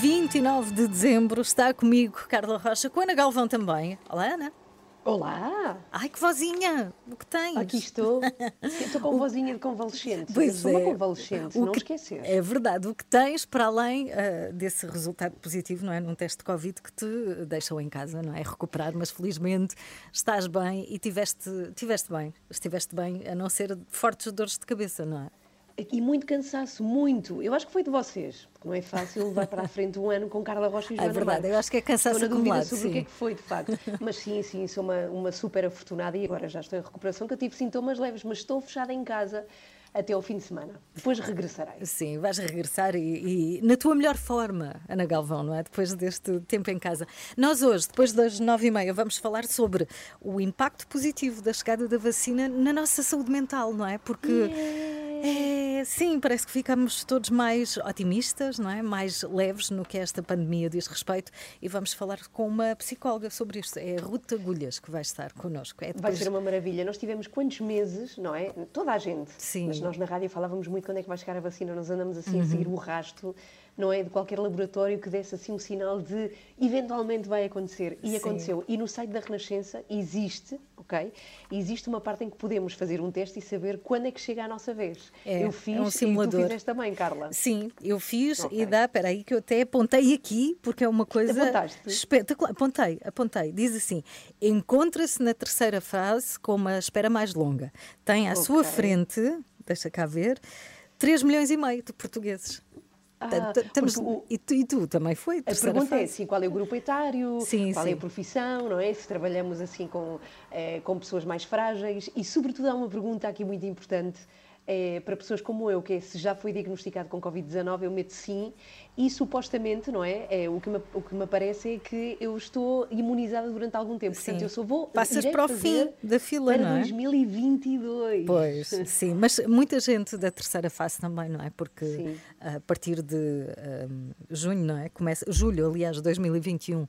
29 de dezembro. Está comigo Carla Rocha, com Ana Galvão também. Olá, Ana. Olá! Ai, que vozinha! O que tens? Aqui estou. Estou com vozinha de convalescente. Pois Eu sou é. uma convalescente, O não que- esquecer. É verdade. O que tens, para além ah, desse resultado positivo, não é? Num teste de Covid que te deixou em casa, não é? Recuperar, mas felizmente estás bem e tiveste, tiveste bem. Estiveste bem, a não ser fortes dores de cabeça, não é? E muito cansaço, muito. Eu acho que foi de vocês, porque não é fácil levar para a frente um ano com Carla Rocha e É Joana verdade, Marques. eu acho que é cansaço Estou na dúvida acumulado, sobre o que é sim. que foi, de facto. Mas sim, sim, sou uma, uma super afortunada e agora já estou em recuperação, que eu tive sintomas leves, mas estou fechada em casa até ao fim de semana. Depois regressarei. Sim, vais regressar e, e na tua melhor forma, Ana Galvão, não é? Depois deste tempo em casa. Nós hoje, depois das nove e meia, vamos falar sobre o impacto positivo da chegada da vacina na nossa saúde mental, não é? Porque, é, sim, parece que ficamos todos mais otimistas, não é? Mais leves no que esta pandemia diz respeito e vamos falar com uma psicóloga sobre isto. É a Ruth Agulhas que vai estar connosco. É Vai depois- ser uma maravilha. Nós tivemos quantos meses, não é? Toda a gente. Sim. Nós na rádio falávamos muito quando é que vai chegar a vacina. Nós andamos assim Uhum. a seguir o rasto, não é? De qualquer laboratório que desse assim um sinal de eventualmente vai acontecer. E Sim. aconteceu. E no site da Renascença existe, ok? Existe uma parte em que podemos fazer um teste e saber quando é que chega a nossa vez. É, eu fiz é um e simulador. tu fizeste também, Carla. Sim, eu fiz Ok. e dá, espera aí que eu até apontei aqui, porque é uma coisa Apontaste? espetacular. Apontei, apontei. Diz assim: encontra-se na terceira fase com uma espera mais longa. Tem à sua Ok. frente, deixa cá ver, 3 milhões e meio de portugueses. Ah, estamos- o- e, tu, e tu também foi? A pergunta é fase? assim, qual é o grupo etário, Sim, qual é sim. a profissão, não é? Se trabalhamos assim com, eh, com pessoas mais frágeis e, sobretudo, há uma pergunta aqui muito importante eh, para pessoas como eu, que é se já foi diagnosticado com Covid-19, eu meto sim e supostamente, não é? é o, que me, o que me parece é que eu estou imunizada durante algum tempo. Portanto, Sim. eu só vou. Passas para o fim da fila, para não é? 2022. Pois, sim, mas muita gente da terceira fase também, não é? Porque Sim. a partir de hum, junho, não é? Começa, julho, aliás, 2021, hum,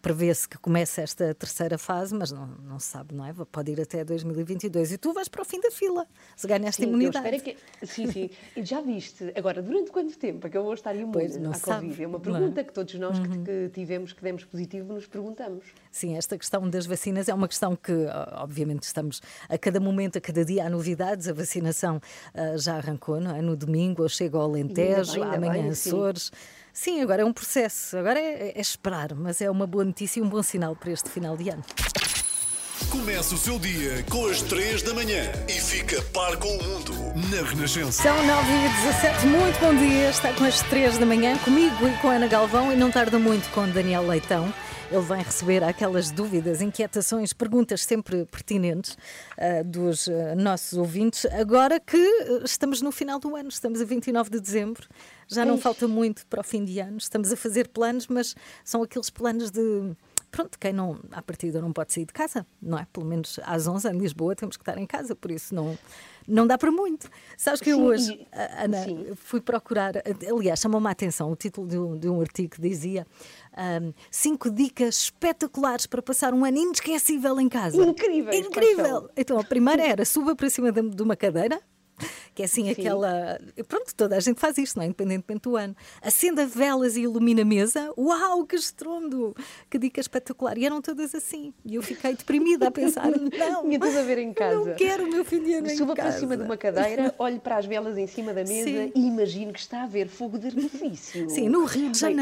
prevê-se que comece esta terceira fase, mas não, não se sabe, não é? Pode ir até 2022 e tu vais para o fim da fila, se ganhaste Sim, eu imunidade. que... Sim, sim. E já viste, agora, durante quanto tempo é que eu vou estar imune Pois, não à sabe, Covid? É uma é? Uhum. pergunta que todos nós que, que tivemos, que demos positivo, nos perguntamos. Sim, esta questão das vacinas é uma questão que, obviamente, estamos a cada momento, a cada dia há novidades. A vacinação ah, já arrancou, não é? No domingo, eu chego ao Alentejo, amanhã bem. Açores. Sim, agora é um processo, agora é, é esperar, mas é uma boa notícia e um bom sinal para este final de ano. Começa o seu dia com as 3 da manhã e fica par com o mundo na Renascença. São 9 e 17 muito bom dia. Está com as 3 da manhã, comigo e com a Ana Galvão, e não tarda muito com Daniel Leitão. Ele vem receber aquelas dúvidas, inquietações, perguntas sempre pertinentes ah, dos ah, nossos ouvintes. Agora que ah, estamos no final do ano, estamos a 29 de dezembro, já não falta muito para o fim de ano. Estamos a fazer planos, mas são aqueles planos de. Pronto, quem não, à partida não pode sair de casa, não é? Pelo menos às 11 em Lisboa temos que estar em casa, por isso não, não dá para muito. Sabes que eu hoje, Ana, sim. fui procurar, aliás, chamou-me a atenção o título de um, de um artigo que dizia ahm, cinco dicas espetaculares para passar um ano inesquecível em casa. Incrível! são? Então, a primeira era suba para cima de uma cadeira. Que é assim aquela. Pronto, toda a gente faz isto, não é? Independentemente do ano. Acenda velas e ilumina a mesa. Uau, que estrondo! Que dica espetacular. E eram todas assim. E eu fiquei deprimida a pensar: não, Tinha tudo a ver em casa. não quero o meu fim de ano em Suba para casa. cima de uma cadeira, olhe para as velas em cima da mesa Sim. e imagine que está a ver fogo de artifício. Sim, no Rio de Bem,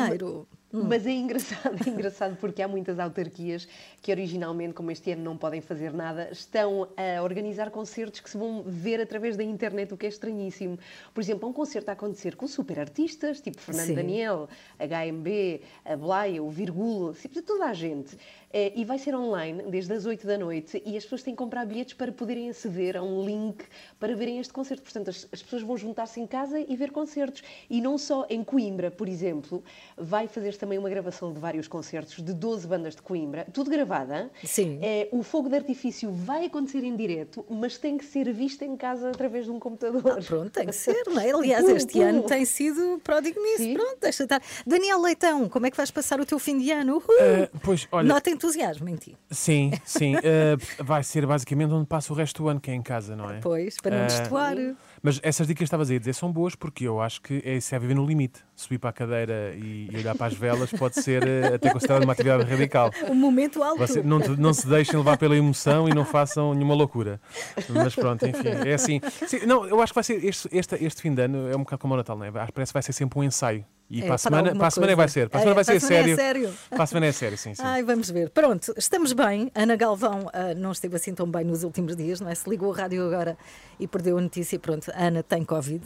Janeiro. Mas é engraçado, é engraçado porque há muitas autarquias que originalmente, como este ano não podem fazer nada, estão a organizar concertos que se vão ver através da internet, o que é estranhíssimo. Por exemplo, há um concerto a acontecer com super artistas, tipo Fernando Sim. Daniel, HMB, a Blaia, o Virgulo, tipo, toda a gente. Eh, E vai ser online desde as 8 da noite e as pessoas têm que comprar bilhetes para poderem aceder a um link para verem este concerto. Portanto, as, as pessoas vão juntar-se em casa e ver concertos. E não só em Coimbra, por exemplo, vai fazer também uma gravação de vários concertos de 12 bandas de Coimbra, tudo gravada. Sim. É, o fogo de artifício vai acontecer em direto, mas tem que ser visto em casa através de um computador. Pronto, tem que ser, não é? Aliás, Pum, este pum. ano tem sido pródigo nisso. Sim. Pronto, deixa estar. Daniel Leitão, como é que vais passar o teu fim de ano? Uhul! Eh, pois, olha, Nota entusiasmo em ti. sim, sim. eh, vai ser basicamente onde passa o resto do ano, que é em casa, não é? Pois, para não Eh, destoar. Mas essas dicas que estavas a dizer são boas porque eu acho que é isso é viver no limite. Subir para a cadeira e, e olhar para as velas pode ser eh, até considerado uma atividade radical. Um momento alto. Você- não, não se deixem levar pela emoção e não façam nenhuma loucura. Mas pronto, enfim, é assim. Sim, não, eu acho que vai ser este, este, este fim de ano é um bocado como o Natal, não é? Parece que vai ser sempre um ensaio. E É, para a semana, para a semana vai ser. Para a É, semana vai para a ser é sério. sério. Para a semana é sério, sim, sim. Ai, vamos ver. Pronto, estamos bem. Ana Galvão ah, não esteve assim tão bem nos últimos dias, não é? Se ligou a rádio agora e perdeu a notícia e pronto, a Ana tem Covid,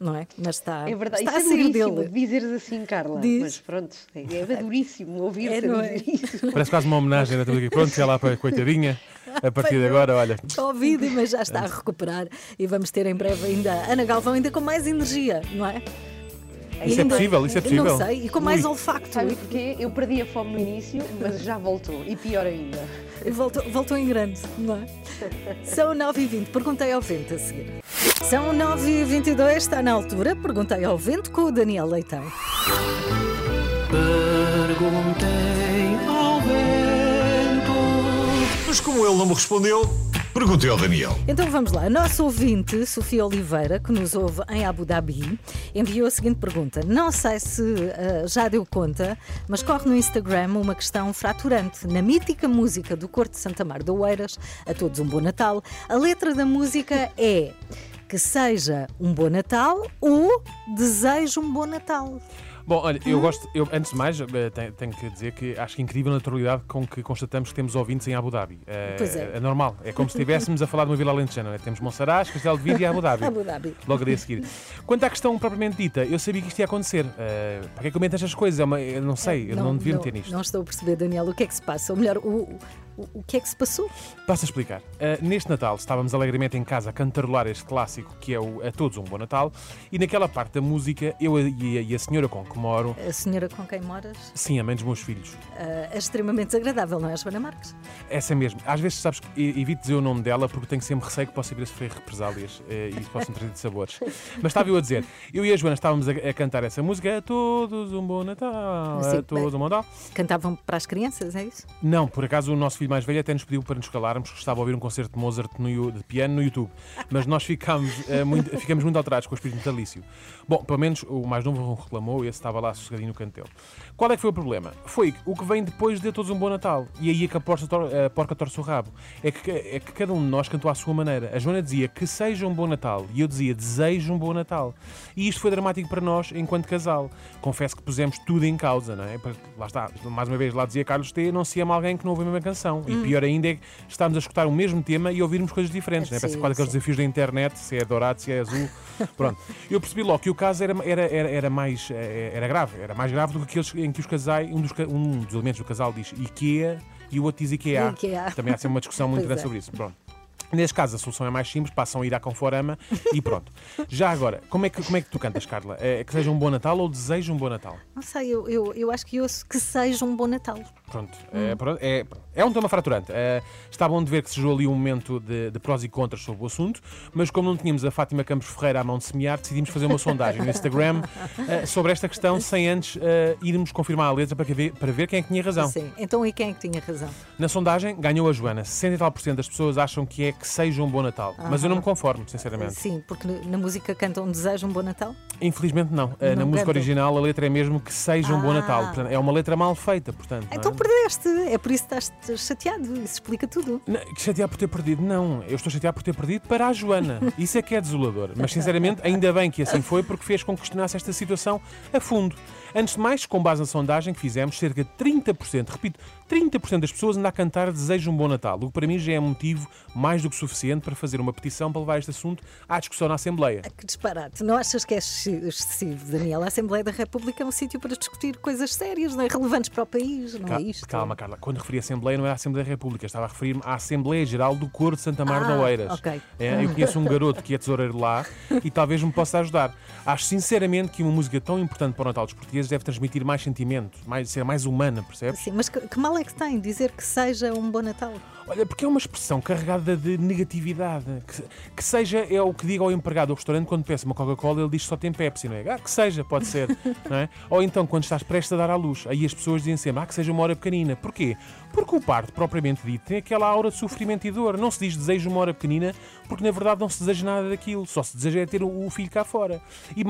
não é? Mas está, É verdade, está isso a é sair duríssimo dele. dizeres assim, Carla. Diz. Mas pronto, é, é duríssimo ouvir-te É, a é? dizer isso. Parece quase uma homenagem a tudo aqui. Pronto, já lá para a coitadinha. A partir de agora, olha. Covid, mas já está a recuperar e vamos ter em breve ainda Ana Galvão ainda com mais energia, não é? Isso é possível, isso é possível. Não sei, e com mais olfacto. Sabes porquê? Eu perdi a fome no início, mas já voltou. E pior ainda. Voltou, voltou em grande, não é? São 9h20, perguntei ao vento a seguir. São 9h22, está na altura, perguntei ao vento com o Daniel Leitão. Perguntei ao vento. Mas como ele não me respondeu, perguntei ao Daniel. Então vamos lá. A nossa ouvinte, Sofia Oliveira, que nos ouve em Abu Dhabi, enviou a seguinte pergunta. Não sei se ah, já deu conta, mas corre no Instagram uma questão fraturante. Na mítica música do Corte de Santa Mar do Oeiras, a todos um bom Natal, a letra da música é que seja um bom Natal ou desejo um bom Natal. Bom, olha, eu gosto, eu, antes de mais, eh, tenho, tenho que dizer que acho que incrível a naturalidade com que constatamos que temos ouvintes em Abu Dhabi. Eh, Pois é. É normal, é como se estivéssemos a falar de uma vila alentejana, né? Temos Monsaraz, Castelo de Vide e Abu Dhabi. Abu Dhabi. Logo a seguir. Quanto à questão propriamente dita, eu sabia que isto ia acontecer. Eh, para que é que comenta estas coisas? É uma- eu não sei, eu não, devia meter nisto. Não estou a perceber, Daniel, o que é que se passa? Ou melhor, o, o, o que é que se passou? Passo a explicar. Uh, neste Natal estávamos alegremente em casa a cantarolar este clássico que é o A Todos um Bom Natal e naquela parte da música eu e a, e a senhora com que moro, A senhora com quem moras sim, a mãe dos meus filhos, ah, é extremamente desagradável, não é, Joana Marques? essa mesmo. Às vezes, sabes, evito dizer o nome dela porque tenho sempre receio que possa vir a sofrer represálias eh, e possam trazer de sabores. Mas estava eu a dizer, eu e a Joana estávamos a, a cantar essa música A Todos um Bom Natal, Sim, A Todos um Bom Natal. Cantavam para as crianças, é isso? Não, por acaso o nosso filho mais velho até nos pediu para nos calarmos, que estava a ouvir um concerto de Mozart no, de piano no YouTube. Mas nós ficámos, eh, muito, ficamos muito alterados com o espírito natalício. Bom, pelo menos o mais novo reclamou e esse estava lá sossegadinho no canto dele. Qual é que foi o problema? Foi o que vem depois de todos um bom Natal. E aí é que a, porca tor- a porca torce o rabo. É que, é que cada um de nós cantou à sua maneira. A Joana dizia que seja um bom Natal e eu dizia desejo um bom Natal. E isto foi dramático para nós enquanto casal. Confesso que pusemos tudo em causa, não é? Porque, Lá está, mais uma vez, lá dizia Carlos T, não se ama alguém que não ouve a mesma canção. E pior ainda é que estamos a escutar o mesmo tema e ouvirmos coisas diferentes, é? Parece Sim, quase aqueles desafios da internet, se é dourado, se é azul. Pronto. Eu percebi logo que o caso era, era, era, era mais eh, era grave, era mais grave do que aqueles em que os casais, um dos, um dos elementos do casal diz IKEA e o outro diz IKEA. IKEA. Também há sempre uma discussão muito grande é. sobre isso. Pronto. Neste caso, a solução é mais simples, passam a ir à Conforama e pronto. Já agora, como é que, como é que tu cantas, Carla? É que seja um bom Natal ou deseja um bom Natal? Não sei, eu, eu, eu acho que ouço que seja um bom Natal. Pronto, Hum. é, é, é um tema fraturante. É, está bom de ver que se jogou ali um momento de, de prós e contras sobre o assunto, mas como não tínhamos a Fátima Campos Ferreira à mão de semear, decidimos fazer uma sondagem no Instagram eh, sobre esta questão, sem antes eh, irmos confirmar a letra para, ver, para ver quem é que tinha razão. Sim. Então, e quem é que tinha razão? Na sondagem ganhou a Joana. 60 e tal por cento das pessoas acham que é que seja um bom Natal. Mas eu não me conformo, sinceramente. Sim, porque na música cantam desejo um bom Natal. Infelizmente não. Eh, Não Na música cantam. original a letra é mesmo que seja um bom Ah. Natal. Portanto, é uma letra mal feita, portanto. é? Então perdeste, é por isso que estás chateado, isso explica tudo. Não, que chatear por ter perdido, não. Eu estou chateado por ter perdido para a Joana. Isso é que é desolador. Mas, sinceramente, ainda bem que assim foi, porque fez com que questionasse esta situação a fundo. Antes de mais, com base na sondagem que fizemos, cerca de 30%, repito, 30% das pessoas andam a cantar Desejo um Bom Natal, o que para mim já é motivo mais do que suficiente para fazer uma petição para levar este assunto à discussão na Assembleia. Que disparate. Não achas que é exce- excessivo, Daniel? A Assembleia da República é um sítio para discutir coisas sérias, não é? Relevantes para o país, não Ca- é isto? Calma, Carla. Quando referi a Assembleia, não era a Assembleia da República. Estava a referir-me à Assembleia Geral do Coro de Santa Mar Ah, de Oeiras. ok. É, eu conheço um garoto que é tesoureiro lá e talvez me possa ajudar. Acho sinceramente que uma música tão importante para o Natal dos portugueses deve transmitir mais sentimento, mais, ser mais humana, percebes? Sim, mas que, que mal é que tem dizer que seja um bom Natal? Olha, porque é uma expressão carregada de negatividade. Que, que seja é o que diga ao empregado do restaurante quando peça uma Coca-Cola, ele diz que só tem Pepsi, não é? Ah, que seja, pode ser. não é? Ou então quando estás prestes a dar à luz, aí as pessoas dizem sempre, ah, que seja uma hora pequenina. Porquê? Porque o parto, propriamente dito, tem aquela aura de sofrimento e dor. Não se diz desejo uma hora pequenina, porque na verdade não se deseja nada daquilo. Só se deseja é ter o filho cá fora. E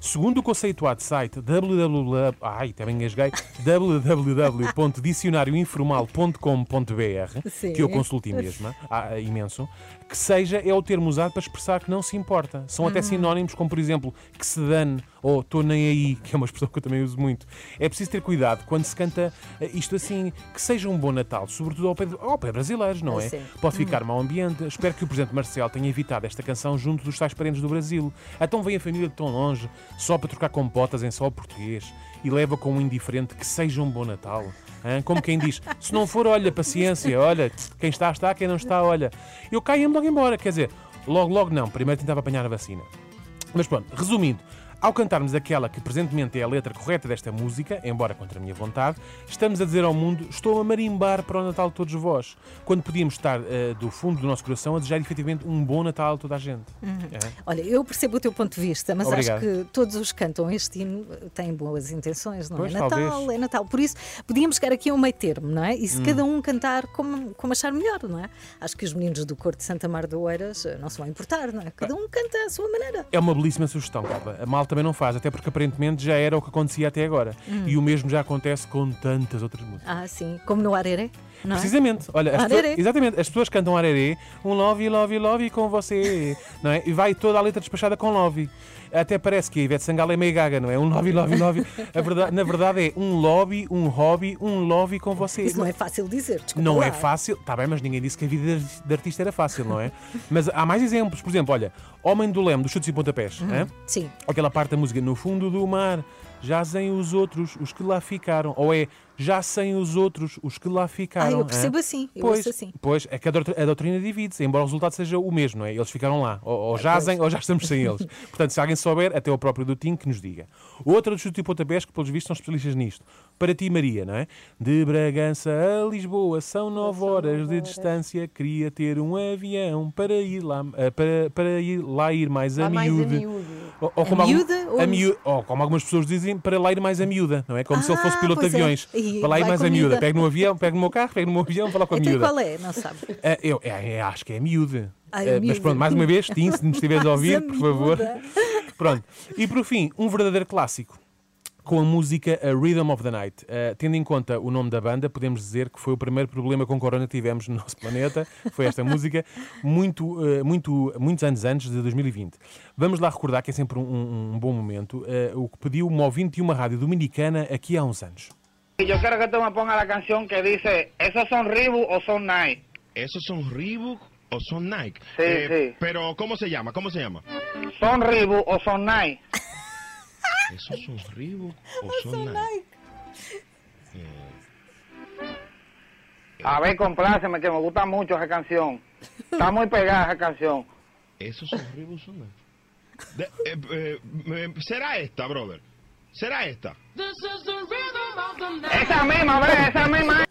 segundo o conceituado site www. Ai, também engasguei. www.dicionarioinformal.com.br Sim. que eu consultei mesmo, há imenso, que seja é o termo usado para expressar que não se importa. São até sinónimos como, por exemplo, que se dane ou estou nem aí, que é uma expressão que eu também uso muito. É preciso ter cuidado quando se canta eh, isto assim, que seja um bom Natal, sobretudo ao pé, ao pé brasileiros, não Ah, é? sim. Pode ficar mau ambiente. Espero que o Presidente Marcelo tenha evitado esta canção junto dos tais parentes do Brasil. Então vem a família de tão longe, só para trocar compotas em solo português e leva com um indiferente que seja um bom Natal. Hã? Como quem diz, se não for, olha, paciência, olha, quem está, está, quem não está, olha. Eu caio logo embora, quer dizer, logo, logo não, primeiro tentava apanhar a vacina. Mas pronto, resumindo, ao cantarmos aquela que presentemente é a letra correta desta música, embora contra a minha vontade, estamos a dizer ao mundo: estou a marimbar para o Natal de todos vós, quando podíamos estar eh, do fundo do nosso coração a desejar efetivamente um bom Natal a toda a gente. É. Olha, eu percebo o teu ponto de vista, mas Obrigado. acho que todos os que cantam este hino têm boas intenções, não Pois, é? Natal, talvez. é Natal. Por isso, podíamos chegar aqui a um meio termo, não é? E Hum. se cada um cantar como, como achar melhor, não é? Acho que os meninos do Cor de Santa Mar de Oeiras eh, não se vão importar, não é? Cada um canta à sua maneira. É uma belíssima sugestão, Carla. A mal também não faz, até porque aparentemente já era o que acontecia até agora. Hum. E o mesmo já acontece com tantas outras músicas. Ah, sim, como no Areré, não é? Precisamente, olha, as pessoas, exatamente, as pessoas cantam arerê, um love, love, love com você, não é? E vai toda a letra despachada com love. Até parece que a Ivete Sangalo é meio gaga, não é? Um love, love. A verdade, na verdade é um lobby, um hobby, um love com você. Isso não é fácil dizer, desculpa Não lá. é fácil, está bem, mas ninguém disse que a vida de artista era fácil, não é? Mas há mais exemplos, por exemplo, olha, Homem do Leme, dos chutes e pontapés, Uhum. hã? Sim. aquela parte da música, no fundo do mar, jazem os outros, os que lá ficaram, ou é já sem os outros, os que lá ficaram. Ah, eu percebo assim, eu pois, assim. Pois, é que a doutrina, a doutrina divide-se, embora o resultado seja o mesmo, não é? Eles ficaram lá, ou, ou jazem ou já estamos sem eles. Portanto, se alguém souber, até o próprio do Tim que nos diga. Outra dos chutes e pontapés, que pelos vistos são especialistas nisto. Para ti, Maria, não é? De Bragança a Lisboa são nove horas de distância. Queria ter um avião para ir lá, eh, para, para ir lá ir mais a Há mais a miúde. Ou, ou como algum- miúda ou a a miúda, ou como algumas pessoas dizem, para lá ir mais a miúda, não é? Como se ele fosse Ah, piloto de é. aviões. E Para lá ir mais a miúda. miúda. Pego no avião, pego no meu carro, pego no meu avião, falar com a Então miúda. qual é? Não sabe. Ah, eu é, é, acho que é a miúda. Ah, Ah, é a mas pronto, mais uma vez, Tim, se nos estiveres a ouvir, por favor. Pronto. E por fim, um verdadeiro clássico. Com a música A Rhythm of the Night. Ah, tendo em conta o nome da banda, podemos dizer que foi o primeiro problema com corona que tivemos no nosso planeta. Foi esta música, muito, ah, muito, muitos anos antes de 2020. Vamos lá recordar que é sempre um, um- um bom momento. ah, o que pediu uma ouvinte de uma rádio dominicana aqui há uns anos. Y yo quiero que tú me pongas la canción que dice, ¿esos son Reebok o son Nike? ¿Esos son Reebok o son Nike? Sí, sí. Pero, ¿cómo se llama? ¿Cómo se llama? ¿Son Reebok o son Nike? ¿Esos son Reebok o son Nike? A ver, compláceme, que me gusta mucho esa canción. Está muy pegada esa canción. ¿Esos son Reebok o son Nike? De- eh, eh, eh, ¿Será esta, brother? ¿Será esta? Esa misma, ve, esa misma.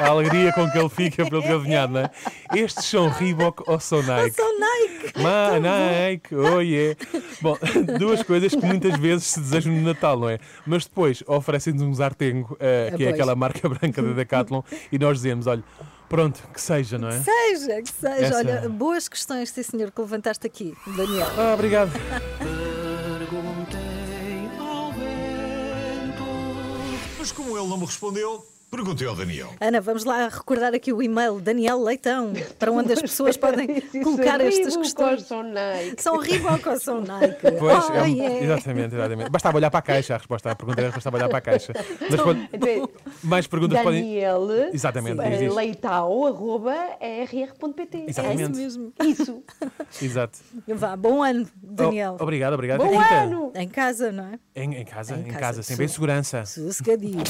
A alegria com que ele fica ter adivinhado, não é? Estes são Reebok ou são Nike? São Nike. Ma, Nike, oh yeah. Bom, duas coisas que muitas vezes se desejam no Natal, não é? Mas depois oferecem-nos um Zartengo, eh, que é aquela marca branca da Decathlon, e nós dizemos, olha, pronto, que seja, não é? Seja, que seja. Essa- Olha, boas questões, sim senhor, que levantaste aqui, Daniel. Ah, obrigado. Mas como ele não me respondeu, Perguntei ao Daniel. Ana, vamos lá recordar aqui o e-mail Daniel Leitão, para onde as pessoas podem colocar estas questões. São Nike. São Reebok ou são Nike? Pois, Oh, é, yeah. exatamente, exatamente. Bastava olhar para a caixa, a resposta à pergunta era bastava olhar para a caixa. Mas pode- mais perguntas podem. Daniel Exatamente, eh, diz, diz. Leitão, arroba, rr.pt. Exatamente. É isso mesmo. Isso. Exato. Vá, bom ano, Daniel. Oh, obrigado, obrigado. Bom Rita. ano! Em casa, não é? Em, em casa, em, casa, casa, sempre em segurança. Sossegadinho.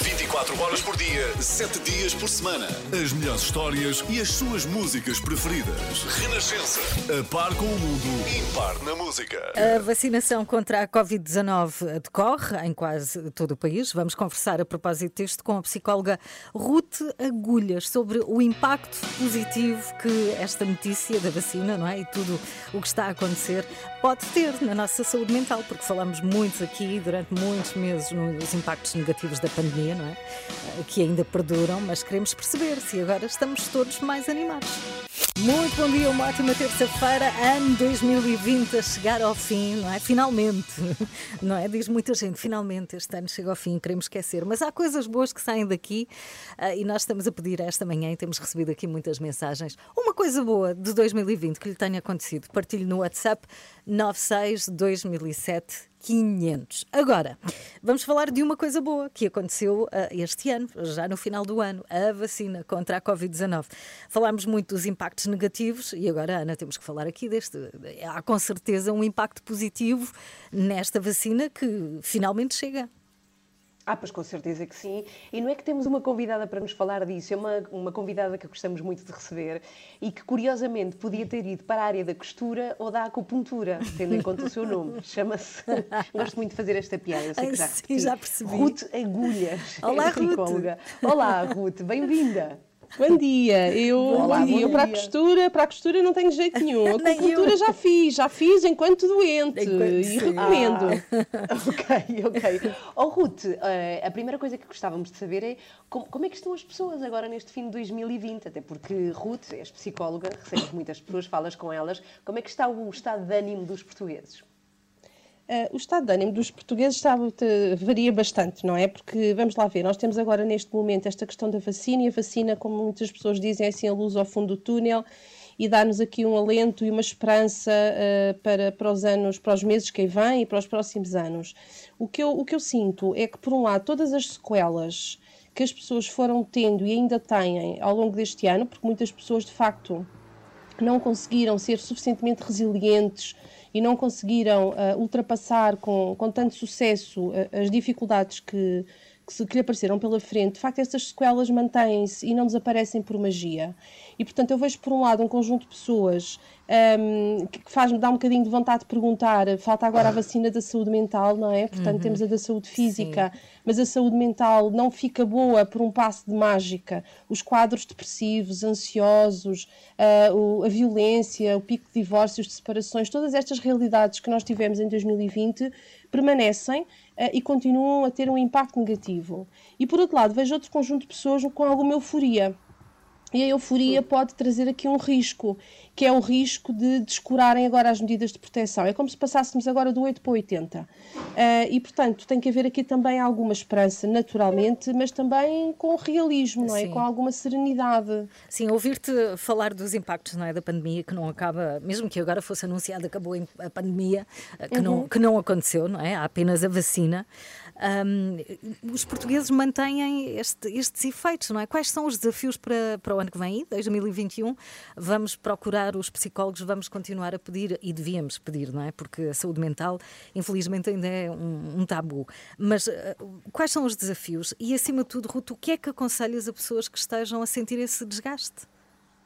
24 horas por dia, 7 dias por semana. As melhores histórias e as suas músicas preferidas. Renascença. A par com o mundo, impar na música. A vacinação contra a Covid-19 decorre em quase todo o país. Vamos conversar a propósito disto com a psicóloga Ruth Agulhas sobre o impacto positivo que esta notícia da vacina, não é? E tudo o que está a acontecer pode ter na nossa saúde mental, porque falamos muito aqui durante muitos meses nos impactos negativos da pandemia, não é? Eh, Que ainda perduram, mas queremos perceber se agora estamos todos mais animados. Muito bom dia, uma ótima terça-feira, ano 2020 a chegar ao fim, não é? Finalmente, não é? Diz muita gente, finalmente este ano chega ao fim, queremos esquecer. Mas há coisas boas que saem daqui ah, e nós estamos a pedir esta manhã e temos recebido aqui muitas mensagens. Uma coisa boa de 2020 que lhe tenha acontecido, partilhe no WhatsApp 96 2007 500. Agora, vamos falar de uma coisa boa que aconteceu ah, este ano, já no final do ano, a vacina contra a Covid-19. Falámos muito dos impactos negativos e agora, Ana, temos que falar aqui deste. Há com certeza um impacto positivo nesta vacina que finalmente chega. Ah, pois com certeza que sim. E não é que temos uma convidada para nos falar disso, é uma, uma convidada que gostamos muito de receber e que curiosamente podia ter ido para a área da costura ou da acupuntura, tendo em conta o seu nome. Chama-se. Gosto muito de fazer esta piada, eu sei que já, sim, já percebi. Ruth Agulhas. Olá, é Ruth. Olá, Ruth, bem-vinda. Bom dia, eu, Olá, bom dia. eu para a costura, para a costura não tenho jeito nenhum. A acupuntura eu. já fiz, já fiz enquanto doente Enquanto- e sim. recomendo. ok, ok. Oh, Ruth, eh, a primeira coisa que gostávamos de saber é como, como é que estão as pessoas agora neste fim de 2020? Até porque, Ruth, és psicóloga, recebes muitas pessoas, falas com elas. Como é que está o estado de ânimo dos portugueses? Eh, o estado de ânimo dos portugueses varia bastante, não é? Porque, vamos lá ver, nós temos agora neste momento esta questão da vacina e a vacina, como muitas pessoas dizem, é assim a luz ao fundo do túnel e dá-nos aqui um alento e uma esperança eh, para, para os anos, para os meses que vêm e para os próximos anos. O que, eu, o que eu sinto é que, por um lado, todas as sequelas que as pessoas foram tendo e ainda têm ao longo deste ano, porque muitas pessoas, de facto, não conseguiram ser suficientemente resilientes e não conseguiram ah, ultrapassar com, com tanto sucesso ah, as dificuldades que, que, se, que lhe apareceram pela frente, de facto, essas sequelas mantêm-se e não desaparecem por magia. E, portanto, eu vejo, por um lado, um conjunto de pessoas ahm, que faz-me dar um bocadinho de vontade de perguntar. Falta agora a vacina da saúde mental, não é? Portanto, Uhum. temos a da saúde física, mas a saúde mental não fica boa por um passo de mágica. Os quadros depressivos, ansiosos, ah, o- a violência, o pico de divórcios, de separações, todas estas realidades que nós tivemos em 2020 permanecem ah, e continuam a ter um impacto negativo. E por outro lado, vejo outro conjunto de pessoas com alguma euforia. E a euforia pode trazer aqui um risco, que é o risco de descurarem agora as medidas de proteção. É como se passássemos agora do 8 para o 80. Ah, e, portanto, tem que haver aqui também alguma esperança, naturalmente, mas também com realismo, não é? Sim. Com alguma serenidade. Sim, ouvir-te falar dos impactos não é, da pandemia, que não acaba, mesmo que agora fosse anunciado, acabou a pandemia, eh, que, não, Uhum. que não aconteceu, não é? Há apenas a vacina. Ahm, os portugueses mantêm este- estes efeitos, não é? Quais são os desafios para, para o ano que vem, aí, 2021? Vamos procurar os psicólogos, vamos continuar a pedir, e devíamos pedir, não é? Porque a saúde mental, infelizmente, ainda é um, um tabu. Mas eh, quais são os desafios? E, acima de tudo, Ruto, o que é que aconselhas a pessoas que estejam a sentir esse desgaste?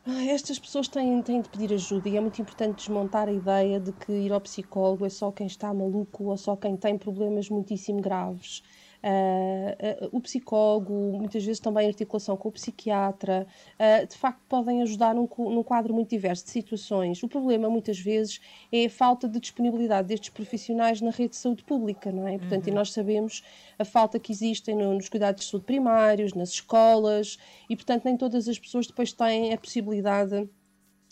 Ah, Estas pessoas têm, têm de pedir ajuda e é muito importante desmontar a ideia de que ir ao psicólogo é só quem está maluco ou só quem tem problemas muitíssimo graves. Ah, ah, o psicólogo, muitas vezes também em articulação com o psiquiatra, ah, de facto podem ajudar num, num quadro muito diverso de situações. O problema, muitas vezes, é a falta de disponibilidade destes profissionais na rede de saúde pública, não é? Portanto, e nós sabemos a falta que existem no- nos cuidados de saúde primários, nas escolas, e portanto nem todas as pessoas depois têm a possibilidade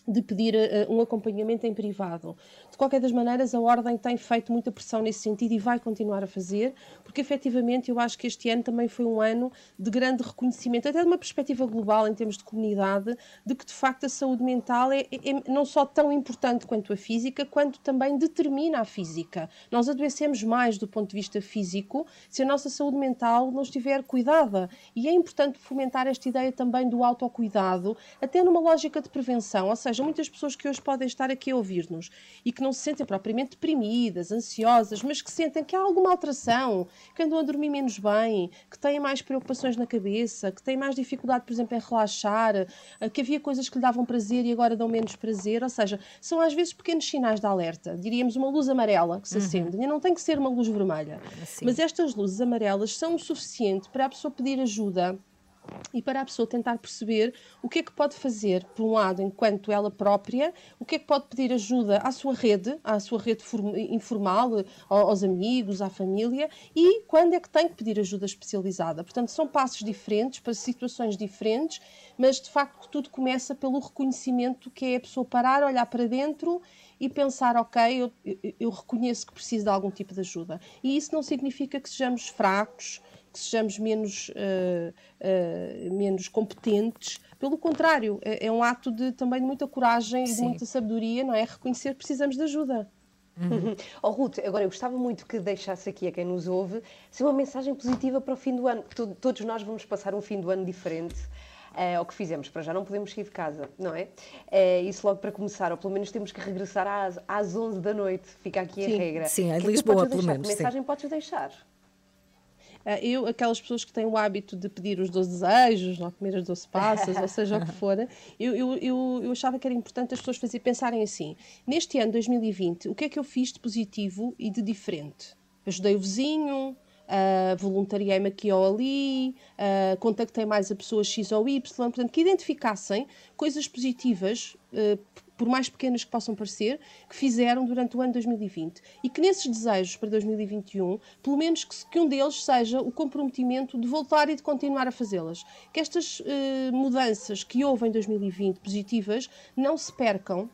de pedir uh, um acompanhamento em privado. De qualquer das maneiras, a Ordem tem feito muita pressão nesse sentido e vai continuar a fazer, porque efetivamente eu acho que este ano também foi um ano de grande reconhecimento, até de uma perspectiva global em termos de comunidade, de que de facto a saúde mental é, é não só tão importante quanto a física, quanto também determina a física. Nós adoecemos mais do ponto de vista físico se a nossa saúde mental não estiver cuidada. E é importante fomentar esta ideia também do autocuidado, até numa lógica de prevenção, ou seja, muitas pessoas que hoje podem estar aqui a ouvir-nos e que não se sentem propriamente deprimidas, ansiosas, mas que sentem que há alguma alteração, que andam a dormir menos bem, que têm mais preocupações na cabeça, que têm mais dificuldade, por exemplo, em relaxar, eh, que havia coisas que lhe davam prazer e agora dão menos prazer, ou seja, são às vezes pequenos sinais de alerta, diríamos uma luz amarela que se acende, e não tem que ser uma luz vermelha, mas estas luzes amarelas são o suficiente para a pessoa pedir ajuda e para a pessoa tentar perceber o que é que pode fazer, por um lado, enquanto ela própria, o que é que pode pedir ajuda à sua rede, à sua rede informal, aos amigos, à família, e quando é que tem que pedir ajuda especializada. Portanto, são passos diferentes para situações diferentes, mas de facto tudo começa pelo reconhecimento que é a pessoa parar, olhar para dentro e pensar, ok, eu, eu reconheço que preciso de algum tipo de ajuda. E isso não significa que sejamos fracos, que sejamos menos, uh, uh, menos competentes. Pelo contrário, é, é, um ato de, também de muita coragem e de muita sabedoria, não é? Reconhecer que precisamos de ajuda. Uhum. Oh, Ruth, agora eu gostava muito que deixasse aqui a quem nos ouve ser uma mensagem positiva para o fim do ano. Todos nós vamos passar um fim do ano diferente. Uh, ao que fizemos, para já não podemos sair de casa, não é? Uh, isso logo para começar, ou pelo menos temos que regressar às, às 11 da noite, fica aqui sim, a regra. Sim, em Lisboa, pelo menos. Que mensagem sim. podes deixar? Ah, eu, aquelas pessoas que têm o hábito de pedir os 12 desejos, ou comer as 12 passas, ou seja o que for, eu, eu, eu, eu achava que era importante as pessoas fazer, pensarem assim: neste ano 2020, o que é que eu fiz de positivo e de diferente? Ajudei o vizinho, uh, voluntariei-me aqui ou ali, uh, contactei mais a pessoa X ou Y, portanto, que identificassem coisas positivas. Uh, por mais pequenas que possam parecer, que fizeram durante o ano 2020. E que nesses desejos para 2021, pelo menos que, que um deles seja o comprometimento de voltar e de continuar a fazê-las. Que estas uh, mudanças que houve em 2020 positivas não se percam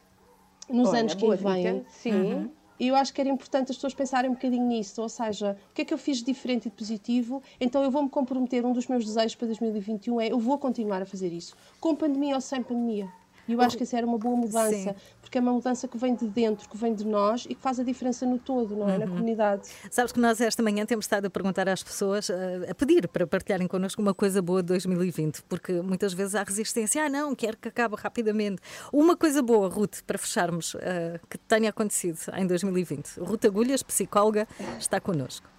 nos Olha, anos que vêm. Sim. Uhum. E eu acho que era importante as pessoas pensarem um bocadinho nisso, ou seja, o que é que eu fiz de diferente e de positivo, então eu vou-me comprometer, um dos meus desejos para 2021 é eu vou continuar a fazer isso, com pandemia ou sem pandemia. E eu acho que essa era uma boa mudança, Sim. porque é uma mudança que vem de dentro, que vem de nós e que faz a diferença no todo, não é? Uhum. Na comunidade. Sabes que nós esta manhã temos estado a perguntar às pessoas, eh, a pedir para partilharem connosco uma coisa boa de 2020, porque muitas vezes há resistência, ah não, quero que acabe rapidamente. Uma coisa boa, Ruth, para fecharmos, eh, que tenha acontecido em 2020. Ruth Agulhas, psicóloga, está connosco.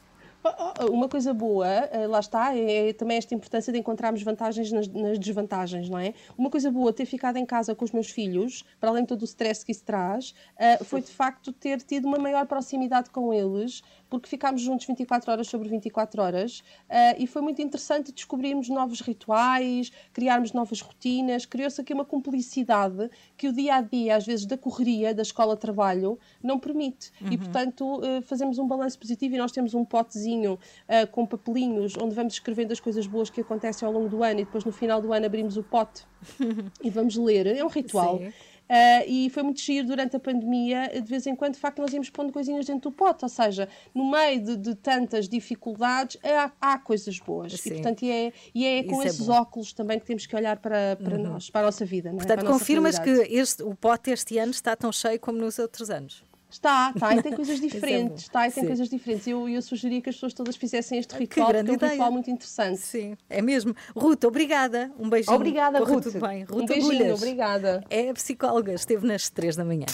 Uma coisa boa, eh, lá está, é também esta importância de encontrarmos vantagens nas, nas, desvantagens, não é? Uma coisa boa ter ficado em casa com os meus filhos, para além de todo o stress que isso traz, uh, foi de facto ter tido uma maior proximidade com eles, porque ficámos juntos 24 horas sobre 24 horas uh, e foi muito interessante descobrirmos novos rituais, criarmos novas rotinas, criou-se aqui uma cumplicidade que o dia a dia, às vezes, da correria, da escola-trabalho, não permite. Uhum. E, portanto, uh, fazemos um balanço positivo e nós temos um potezinho uh, com papelinhos onde vamos escrevendo as coisas boas que acontecem ao longo do ano e depois no final do ano abrimos o pote e vamos ler. É um ritual. Sim. Uh, e foi muito giro durante a pandemia, de vez em quando, de facto, nós íamos pondo coisinhas dentro do pote, ou seja, no meio de, de tantas dificuldades, há, há coisas boas. Sim. E, portanto, é, e é com Isso é esses é óculos também que temos que olhar para, para uhum. nós, para a nossa vida. É? Portanto, confirmas que este, o pote este ano está tão cheio como nos outros anos? Está, está, e tem coisas é diferentes. está, e tem Sim. coisas diferentes. Eu, eu sugeria que as pessoas todas fizessem este ritual, porque é um ritual muito interessante. Sim, é mesmo. Ruth, obrigada. Um beijinho. Obrigada, Corre Ruth. Tudo bem. Ruth um beijinho, Agulhas. obrigada. É psicóloga, esteve nas três da manhã.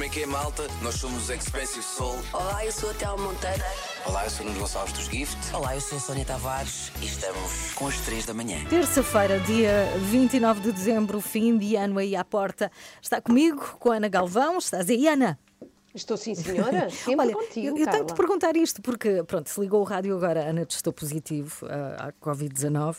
Como é que é, malta? Nós somos os Expensive Soul. Olá, eu sou a Théo Monteiro. Olá, eu sou o Nuno Gonçalves dos Gift. Olá, eu sou a Sónia Tavares e estamos com as 3 da manhã. Terça-feira, dia 29 de dezembro, fim de ano aí à porta. Está comigo, com a Ana Galvão. Estás aí, Ana? Estou sim, senhora. Sempre Olha, contigo, eu, eu tenho de perguntar isto, porque, pronto, se ligou o rádio agora, Ana testou positivo uh, à Covid-19.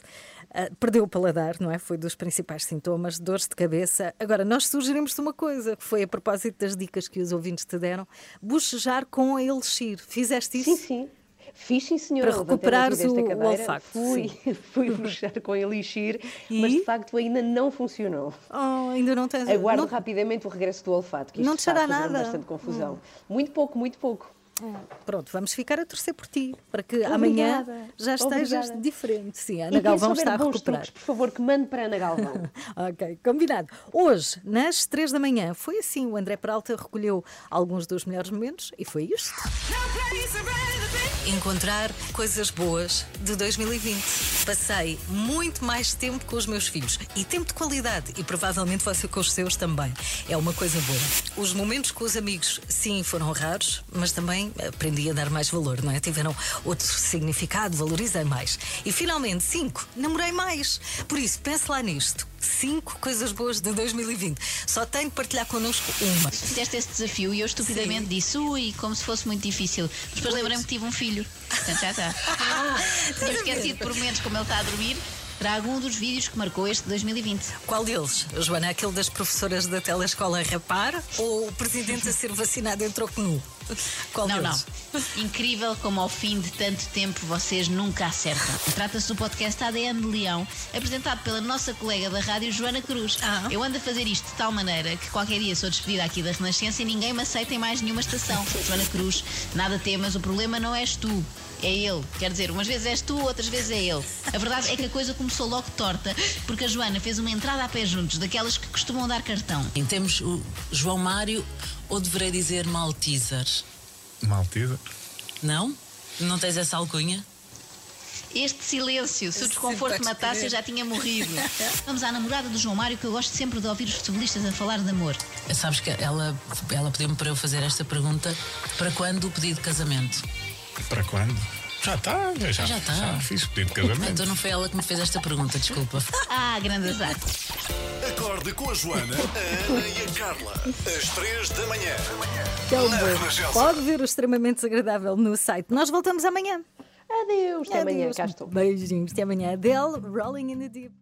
Uh, perdeu o paladar, não é? Foi dos principais sintomas, dores de cabeça. Agora, nós sugerimos-te uma coisa, que foi a propósito das dicas que os ouvintes te deram: bochejar com a elixir. Fizeste isso? Sim, sim. Fiz sim, senhora. Para recuperares desta o- o olfato, Fui, sim. fui bruxar com elixir, E? mas de facto ainda não funcionou. Oh, ainda não tens. Aguardo não- rapidamente o regresso do olfato, que isto Não te está a nada? bastante confusão. Muito pouco, muito pouco. Pronto, vamos ficar a torcer por ti, para que Obrigada. amanhã já estejas Obrigada. diferente. Sim, a E Ana quem Galvão está a recuperar. truques, por favor, que mande para Ana Galvão. ok, combinado. Hoje, nas três da manhã, foi assim: o André Peralta recolheu alguns dos melhores momentos e foi isto. Encontrar coisas boas de 2020. Passei muito mais tempo com os meus filhos e tempo de qualidade e provavelmente você com os seus também. É uma coisa boa. Os momentos com os amigos, sim, foram raros, mas também aprendi a dar mais valor, não é? Tiveram outro significado, valorizei mais. E finalmente, cinco, namorei mais. Por isso, pense lá nisto. Cinco coisas boas de 2020. Só tenho de partilhar connosco uma. Fizeste esse desafio e eu estupidamente disse ui, como se fosse muito difícil. Depois lembrei-me que tive um filho. Portanto, já está. Tinha esquecido por momentos como ele está a dormir. Trago um dos vídeos que marcou este 2020. Qual deles? Joana, aquele das professoras da telescola a rapar ou o presidente a ser vacinado em troco nu? Qual não, deles? não. Incrível como ao fim de tanto tempo vocês nunca acertam. Trata-se do podcast ADN de Leão, apresentado pela nossa colega da rádio Joana Cruz. Eu ando a fazer isto de tal maneira que qualquer dia sou despedida aqui da Renascença e ninguém me aceita em mais nenhuma estação. Joana Cruz, nada temas, o problema não és tu. É ele. Quer dizer, umas vezes és tu, outras vezes é ele. A verdade é que a coisa começou logo torta, porque a Joana fez uma entrada a pé juntos, daquelas que costumam dar cartão. E temos o João Mário, ou deverei dizer Malteser? Maltesa? Não? Não tens essa alcunha? Este silêncio, se o desconforto matasse, eu já tinha morrido. Vamos à namorada do João Mário, que eu gosto sempre de ouvir os futebolistas a falar de amor. Sabes que ela, ela pediu-me para eu fazer esta pergunta para quando o pedido de casamento? Para quando? Já está, já, Já está. já fiz pedido de casamento. Então não foi ela que me fez esta pergunta, desculpa. Ah, grande azar. Acorde com a Joana, a Ana e a Carla. Às três da manhã. Tão bom. Pode ver o extremamente desagradável no site. Nós voltamos amanhã. Adeus, até amanhã, cá estou. Beijinhos, até amanhã. Adele, Rolling in the Deep.